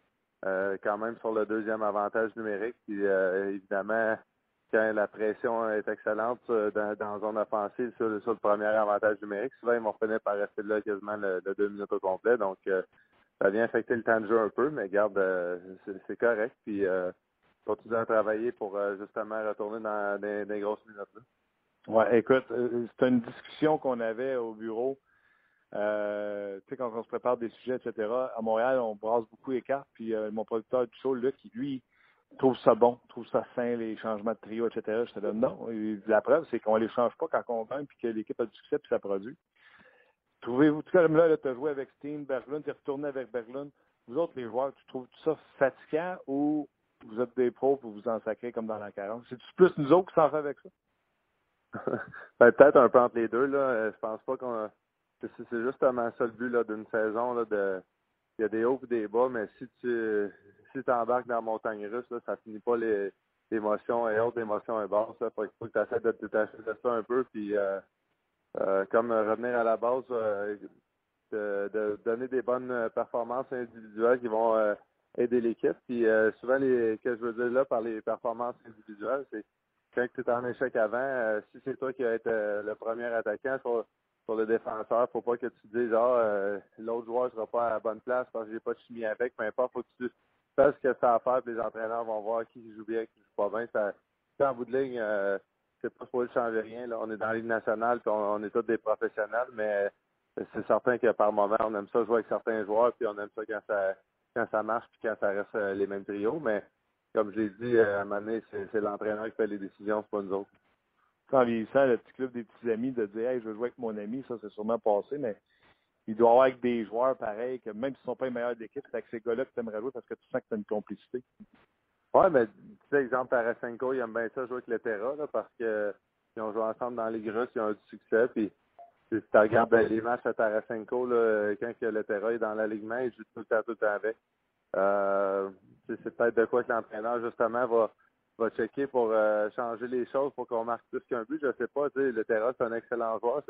euh, quand même sur le deuxième avantage numérique. Puis euh, évidemment, quand la pression est excellente euh, dans, dans zone offensive sur, sur le premier avantage numérique, souvent ils vont finir par rester là quasiment le, deux minutes au complet. Donc euh, ça vient affecter le temps de jeu un peu, mais garde, euh, c'est correct. Puis euh, à travailler pour justement retourner dans des, grosses minutes. Là. Ouais, écoute, c'est une discussion qu'on avait au bureau. Euh, tu sais, quand on se prépare des sujets, etc. À Montréal, on brasse beaucoup les cartes. Puis mon producteur du show, Luc, lui trouve ça bon, trouve ça sain, les changements de trio, etc. Je te donne non. La preuve, c'est qu'on les change pas quand on gagne, puis que l'équipe a du succès, puis ça produit. Trouvez-vous, tout comme là, là tu as joué avec Steen, Berglund, tu es retourné avec Berglund. Vous autres, les joueurs, tu trouves ça fatigant ou vous êtes des pros pour vous en sacrer comme dans la 40? C'est-tu plus nous autres qui s'en fait avec ça? (laughs) ben, peut-être un peu entre les deux. Là. Euh, Je pense pas qu'on a... C'est c'est justement ça le but d'une saison. Là, de... Il y a des hauts et des bas, mais si tu si embarques dans la montagne russe, là, ça finit pas les émotions et autres émotions et basses. Là. Faut, faut que tu essaies de te détacher de ça un peu. Puis euh, euh, comme revenir à la base, euh, de, donner des bonnes performances individuelles qui vont aider l'équipe. Puis souvent, les, que je veux dire là par les performances individuelles, c'est quand tu es en échec avant, si c'est toi qui vas être le premier attaquant sur, sur le défenseur, faut pas que tu dises Ah, l'autre joueur sera pas à la bonne place parce que j'ai pas de chimie avec, peu importe, faut que tu fasses ce que ça à faire, les entraîneurs vont voir qui joue bien, qui joue pas bien. Ça, en bout de ligne, c'est pas pour changer rien. Là. On est dans la Ligue nationale, puis on, est tous des professionnels, mais c'est certain que par moment, on aime ça jouer avec certains joueurs, puis on aime ça quand ça quand ça marche, puis quand ça reste euh, les mêmes trios. Mais comme je l'ai dit, euh, à un moment donné, c'est l'entraîneur qui fait les décisions, c'est pas nous autres. Quand vieillissant, le petit club des petits amis de dire Hey, je veux jouer avec mon ami, ça c'est sûrement passé, mais il doit y avoir avec des joueurs pareils, que même s'ils ne sont pas les meilleurs d'équipe, c'est avec ces gars-là que tu aimerais jouer parce que tu sens que tu as une complicité. Oui, mais tu sais, exemple, Tarasenko, il aime bien ça jouer avec le Terra, là, parce que ils ont joué ensemble dans les Russes, ils ont eu du succès. Puis, si tu regardes les matchs à Tarasenko, là, quand le Terra est dans l'alignement, il joue tout le temps, tout le temps avec. Euh, c'est peut-être de quoi que l'entraîneur, justement, va, checker pour euh, changer les choses pour qu'on marque plus qu'un but. Je sais pas, le Terra, c'est un excellent joueur.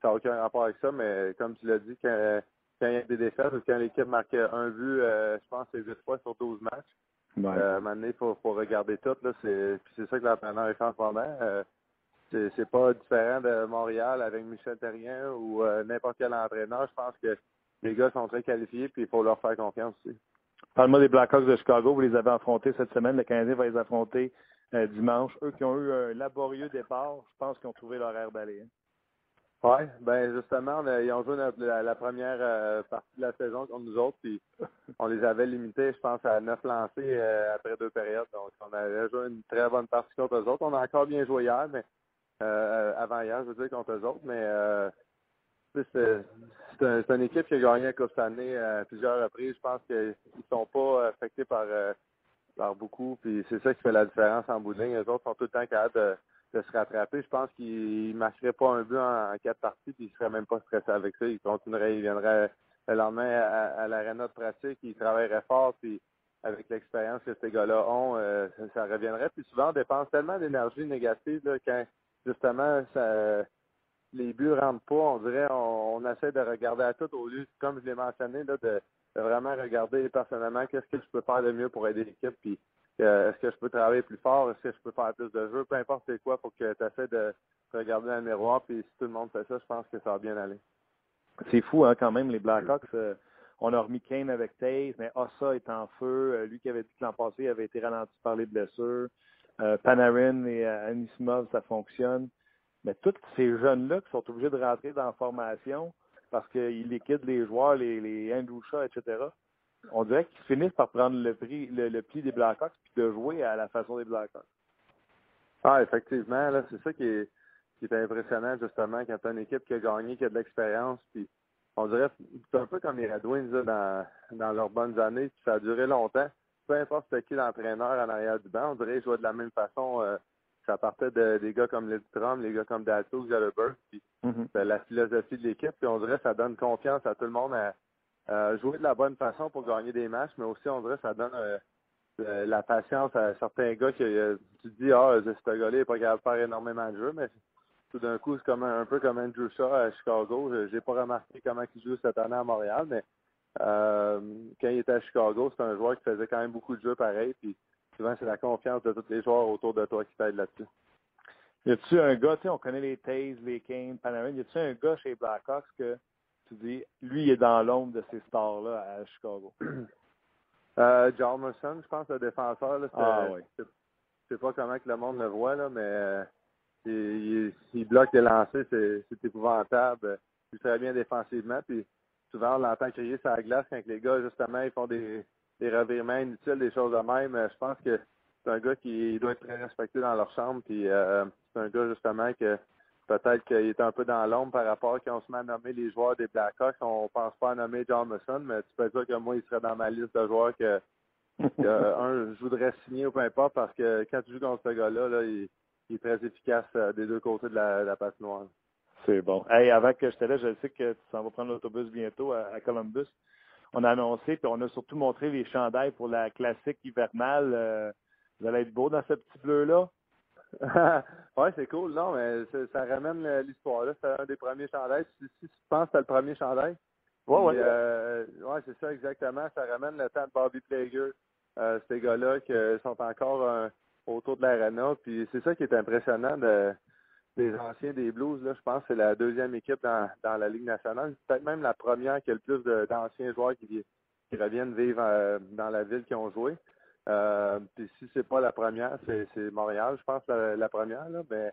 Ça n'a aucun rapport avec ça, mais comme tu l'as dit, quand, quand il y a des défaites quand l'équipe marque un but, euh, je pense c'est 8 fois sur 12 matchs. Ouais. Euh, maintenant, il faut, regarder tout. Là. C'est, c'est ça que l'entraîneur fait en ce moment. Euh, c'est, c'est pas différent de Montréal avec Michel Terrien ou euh, n'importe quel entraîneur. Je pense que les gars sont très qualifiés puis il faut leur faire confiance aussi. Parle-moi des Blackhawks de Chicago. Vous les avez affrontés cette semaine. Le Canadien va les affronter dimanche. Eux qui ont eu un laborieux départ, je pense qu'ils ont trouvé l'horaire d'aller. Hein. Oui, ben justement, ils ont joué la, première euh, partie de la saison contre nous autres, puis (laughs) on les avait limités, je pense, à neuf lancés euh, après deux périodes. Donc, on avait joué une très bonne partie contre eux autres. On a encore bien joué hier, mais euh, avant hier, je veux dire, contre eux autres, mais c'est c'est une équipe qui a gagné la Coupe cette année à plusieurs reprises. Je pense qu'ils sont pas affectés par, par beaucoup, puis c'est ça qui fait la différence en bout de ligne. Eux autres sont tout le temps capables de de se rattraper. Je pense qu'il ne marcherait pas un but en, quatre parties, puis il serait même pas stressé avec ça. Il continuerait, il viendrait le lendemain à, à l'aréna de pratique, il travaillerait fort, puis avec l'expérience que ces gars-là ont, euh, ça, reviendrait. Puis souvent, on dépense tellement d'énergie négative là, quand justement ça, les buts rentrent pas. On dirait on, essaie de regarder à tout au lieu, comme je l'ai mentionné, là, de, de, vraiment regarder personnellement qu'est-ce que je peux faire de mieux pour aider l'équipe. Puis est-ce que je peux travailler plus fort? Est-ce que je peux faire plus de jeux? Peu importe c'est quoi, faut que tu essaies de regarder dans le miroir. Puis si tout le monde fait ça, je pense que ça va bien aller. C'est fou, hein, quand même, les Blackhawks. Euh, on a remis Kane avec Taze, mais Ossa est en feu. Euh, lui qui avait dit que l'an passé, il avait été ralenti par les blessures. Euh, Panarin et Anismov, ça fonctionne. Mais tous ces jeunes-là qui sont obligés de rentrer dans la formation parce qu'ils liquident les joueurs, les, les etc on dirait qu'ils finissent par prendre le prix, le, pli des Blackhawks puis de jouer à la façon des Blackhawks. Ah, effectivement, là, c'est ça qui est, qui est impressionnant, justement, quand tu as une équipe qui a gagné, qui a de l'expérience, puis on dirait c'est un peu comme les Red Wings dans, dans leurs bonnes années, puis ça a duré longtemps. Peu importe qui l'entraîneur en arrière du banc, on dirait qu'ils jouaient de la même façon. Euh, ça partait de, des gars comme Lidstrom, les gars comme Dato, Zellberg, puis mm-hmm. la philosophie de l'équipe, puis on dirait que ça donne confiance à tout le monde à, euh, jouer de la bonne façon pour gagner des matchs, mais aussi, on dirait ça donne euh, la patience à certains gars que euh, tu te dis, ah, ce gars-là n'est pas capable de faire énormément de jeux, mais tout d'un coup, c'est comme un, peu comme Andrew Shaw à Chicago. J'ai pas remarqué comment il joue cette année à Montréal, mais quand il était à Chicago, c'est un joueur qui faisait quand même beaucoup de jeux pareil, puis souvent, c'est la confiance de tous les joueurs autour de toi qui t'aide là-dessus. Y a-tu un gars, tu sais, on connaît les Taze, les Kane, Panarin, y a-tu un gars chez Blackhawks que tu dis, lui, il est dans l'ombre de ces stars-là à Chicago? (clears throat) Euh, John Morrison, je pense, le défenseur. Là, ah, oui. Je sais pas comment que le monde le voit, là, mais euh, il, il, bloque des lancers, c'est épouvantable. Il très bien défensivement. Puis souvent, on l'entend crier sur la glace quand les gars, justement, ils font des, des revirements inutiles, des choses de même. Je pense que c'est un gars qui doit être très respecté dans leur chambre. Puis euh, c'est un gars, justement, que peut-être qu'il est un peu dans l'ombre par rapport à quand on se met à nommer les joueurs des Blackhawks. On pense pas à nommer John Musson, mais tu peux dire que moi, il serait dans ma liste de joueurs que, (laughs) un, je voudrais signer ou peu importe parce que quand tu joues contre ce gars-là, là, il, est très efficace euh, des deux côtés de la, la noire. C'est bon. Hey, avant que je te laisse, je sais que tu s'en vas prendre l'autobus bientôt à, Columbus. On a annoncé, puis on a surtout montré les chandails pour la classique hivernale. Euh, vous allez être beau dans ce petit bleu-là. (laughs) ouais, c'est cool. Non, mais ça ramène l'histoire. là. C'est un des premiers chandails. Si, tu penses que c'est le premier chandail. Ouais, ouais. Euh, ouais, c'est ça exactement. Ça ramène le temps de Bobby Plager. Euh, ces gars-là qui sont encore autour de l'arena. Puis c'est ça qui est impressionnant de, des anciens des Blues. Là, je pense que c'est la deuxième équipe dans, dans la Ligue nationale. Peut-être même la première qui a le plus d'anciens joueurs qui, qui reviennent vivre euh, dans la ville qui ont joué. Euh, puis si c'est pas la première, c'est Montréal, je pense, la, la première. Là, mais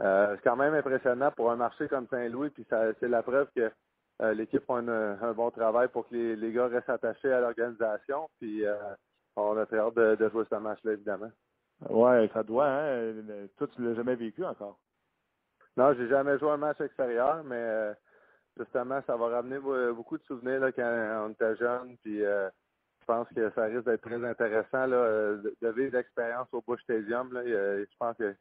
euh, c'est quand même impressionnant pour un marché comme Saint-Louis. Puis c'est la preuve que euh, l'équipe a un, un bon travail pour que les, les gars restent attachés à l'organisation. Puis euh, on a très hâte de, de jouer ce match-là, évidemment. Ouais, ça doit, hein? Toi, tu l'as jamais vécu encore. Non, j'ai jamais joué un match extérieur, mais justement, ça va ramener be- beaucoup de souvenirs là, quand on était jeune. Puis je pense que ça risque d'être très intéressant là, euh, de, vivre l'expérience au Bush Stadium. Là. Il y a- je pense que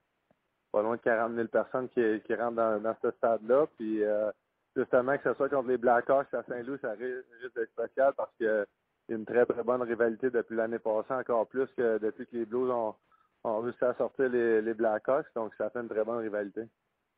pas loin de 40 000 personnes qui, qui rentrent dans, dans ce stade-là. Puis euh, justement, que ce soit contre les Blackhawks à Saint-Louis, ça ri- risque d'être spécial parce qu'il y a une très très bonne rivalité depuis l'année passée, encore plus que depuis que les Blues ont, ont réussi à sortir les, les Blackhawks. Donc ça fait une très bonne rivalité.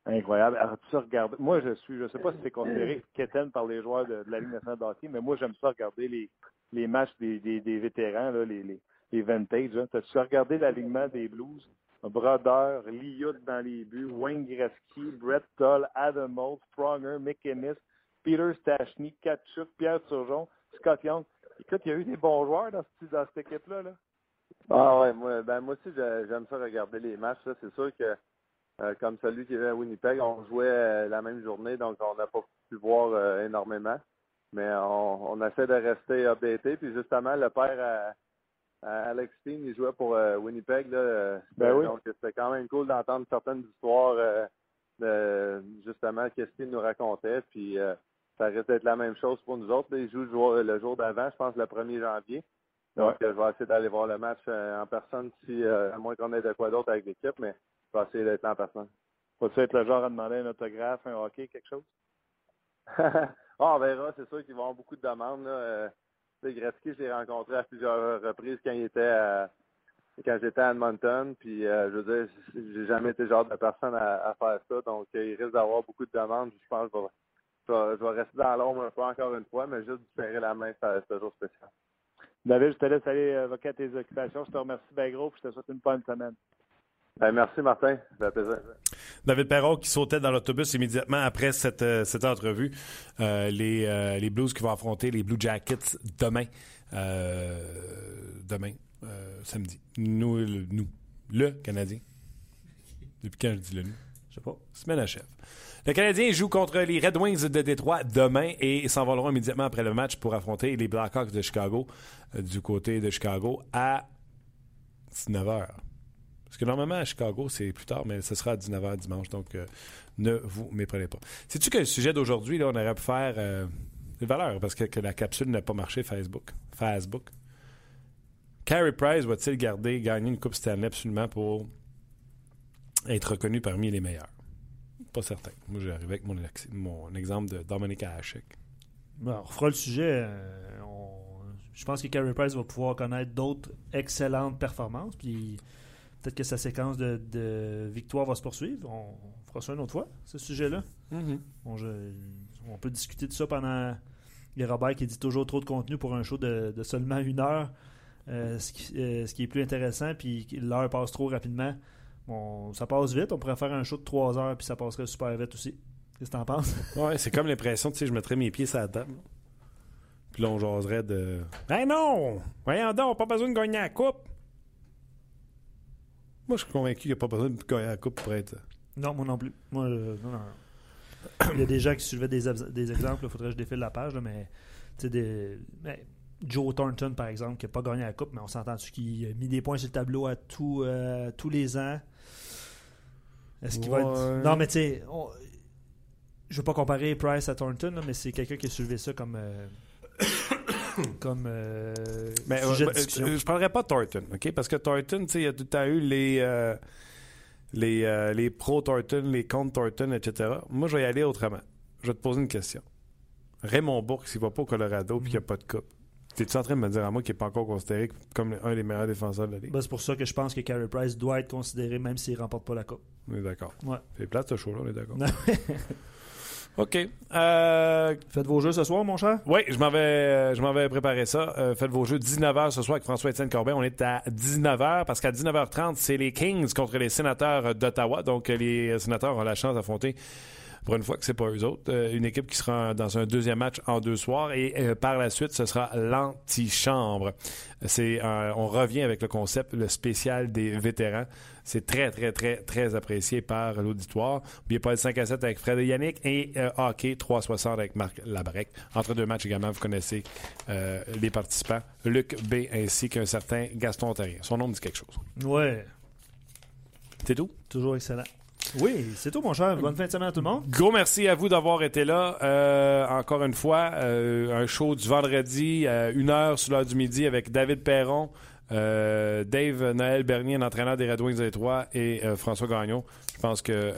Incroyable. Alors, tu regardes. Moi, je suis, je sais pas si c'est considéré (clears throat) quétaine par les joueurs de, de la Ligue nationale de hockey, mais moi, j'aime ça regarder les, les matchs des, vétérans, les, les, les vintage. Hein. T'as-tu regardé l'alignement des Blues? Brodeur, Liout dans les buts, Wayne Gretzky, Brett Toll, Adam Oates, Pronger, McInnes, Peter Stachny, Katchuk, Pierre Turgeon, Scott Young. Écoute, il y a eu des bons joueurs dans, ce- dans cette équipe-là. Là. Ah ouais, moi, ben moi aussi j'ai- j'aime ça regarder les matchs. C'est sûr que euh, comme celui qui est à Winnipeg, on jouait euh, la même journée, donc on n'a pas pu voir euh, énormément. Mais on, on essaie de rester updaté. Puis justement, le père à, à Alex Steen, il jouait pour euh, Winnipeg. Là, Ben oui. Donc c'était quand même cool d'entendre certaines histoires euh, de justement que Steen nous racontait. Puis euh, ça risque d'être la même chose pour nous autres. là. Il joue le jour, le jour d'avant, je pense le 1er janvier. Donc, je vais essayer d'aller voir le match euh, en personne, si, euh, à moins qu'on ait de quoi d'autre avec l'équipe, mais je vais essayer d'être en personne. Vas-tu être le genre à demander un autographe, un hockey, quelque chose? (laughs) ah, on verra, c'est sûr qu'il va y avoir beaucoup de demandes. Là. Euh, Gretzky, je l'ai rencontré à plusieurs reprises quand il était à, quand j'étais à Edmonton. Puis euh, je veux dire, j'ai jamais été le genre de personne à, faire ça. Donc euh, il risque d'avoir beaucoup de demandes. Je pense que je vais, rester dans l'ombre un peu encore une fois, mais juste serrer la main, c'est toujours spécial. David, je te laisse aller vaquer à tes occupations. Je te remercie bien gros puis je te souhaite une bonne semaine. Ben, merci Martin, ça fait plaisir. David Perron qui sautait dans l'autobus immédiatement après cette, euh, cette entrevue. Euh, les, euh, les Blues qui vont affronter les Blue Jackets demain. Euh, demain, euh, samedi. Nous, le, nous, le Canadien. Depuis quand je dis le nous? Je sais pas. Semaine achève. Le Canadien joue contre les Red Wings de Détroit demain et s'envoleront immédiatement après le match pour affronter les Blackhawks de Chicago euh, du côté de Chicago à 19h. Parce que normalement à Chicago, c'est plus tard, mais ce sera à 19h dimanche, donc euh, ne vous méprenez pas. Sais-tu que le sujet d'aujourd'hui, là, on aurait pu faire euh, des valeurs parce que, la capsule n'a pas marché Facebook? Facebook. Carey Price va-t-il garder, gagner une Coupe Stanley absolument pour être reconnu parmi les meilleurs? Pas certain. Moi, j'arrive avec mon, mon exemple de Dominic Hasek. Bon, on refera le sujet. euh, Je pense que Carey Price va pouvoir connaître d'autres excellentes performances. Puis peut-être que sa séquence de, de victoires va se poursuivre. On, on fera ça une autre fois, ce sujet-là. Bon, je- on peut discuter de ça pendant. Il y a Robert qui dit toujours trop de contenu pour un show de, de seulement une heure. Euh, ce, qui, euh, ce qui est plus intéressant, puis l'heure passe trop rapidement. Bon, ça passe vite. On pourrait faire un show de trois heures, puis ça passerait super vite aussi. Qu'est-ce que t'en penses? (laughs) Ouais, c'est comme l'impression, tu sais, je mettrais mes pieds sur la table. Puis là, on jaserait de. Ben non! Voyons donc, pas besoin de gagner la coupe! Moi, je suis convaincu qu'il n'y a pas besoin de gagner la coupe pour être. Non, moi non plus. Moi, euh, non, non, non. (coughs) Il y a des gens qui soulevaient des, des exemples, il faudrait que je défile la page, là, mais des, ben, Joe Thornton, par exemple, qui n'a pas gagné la Coupe, mais on s'entend-tu qu'il a mis des points sur le tableau à tout, euh, tous les ans? Est-ce qu'il va être... Non, mais tu sais, on- je veux pas comparer Price à Thornton, là, mais c'est quelqu'un qui a soulevé ça comme... euh, (coughs) comme euh, Mais, sujet euh, de discussion. je, je parlerai pas de Thornton, OK? Parce que Thornton, tu sais, il y a tout temps eu les, euh, les, euh, les pro-Thornton, les contre-Thornton, etc. Moi, je vais y aller autrement. Je vais te poser une question. Raymond Bourque, s'il va pas au Colorado et qu'il n'y a pas de coupe, t'es-tu en train de me dire à moi qu'il n'est pas encore considéré comme un des meilleurs défenseurs de la Ligue? Ben, c'est pour ça que je pense que Carey Price doit être considéré même s'il ne remporte pas la Coupe. On est d'accord. Ouais. C'est plate, ce show-là, on est d'accord. (laughs) OK. Euh, Faites vos jeux ce soir, mon cher? oui, je m'en vais, euh, je m'en vais préparer ça. Euh, faites vos jeux 19h ce soir avec François-Étienne Corbin. On est à 19h parce qu'à 19h30, c'est les Kings contre les sénateurs d'Ottawa. Donc, euh, les sénateurs ont la chance d'affronter pour une fois que c'est pas eux autres. Euh, une équipe qui sera dans un deuxième match en deux soirs et euh, par la suite, ce sera l'antichambre. C'est, euh, on revient avec le concept, le spécial des vétérans. C'est très, très, très, très apprécié par l'auditoire. N'oubliez pas le 5 à 7 avec Fred et Yannick et hockey 360 avec Marc Labrec. Entre deux matchs également, vous connaissez les participants, Luc B ainsi qu'un certain Gaston Terrien. Son nom me dit quelque chose. Ouais. C'est tout? Toujours excellent. Oui, c'est tout, mon cher. Bonne fin de semaine à tout le monde. Gros merci à vous d'avoir été là. Euh, encore une fois, euh, un show du vendredi, à une heure sur l'heure du midi avec David Perron, euh, Dave Noël Bernier, l'entraîneur des Red Wings des Trois, et François Gagnon. Je pense que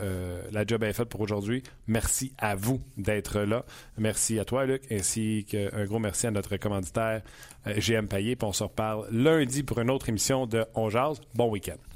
la job est faite pour aujourd'hui. Merci à vous d'être là. Merci à toi, Luc, ainsi qu'un gros merci à notre commanditaire GM Payet. On se reparle lundi pour une autre émission de On Jazz. Bon week-end.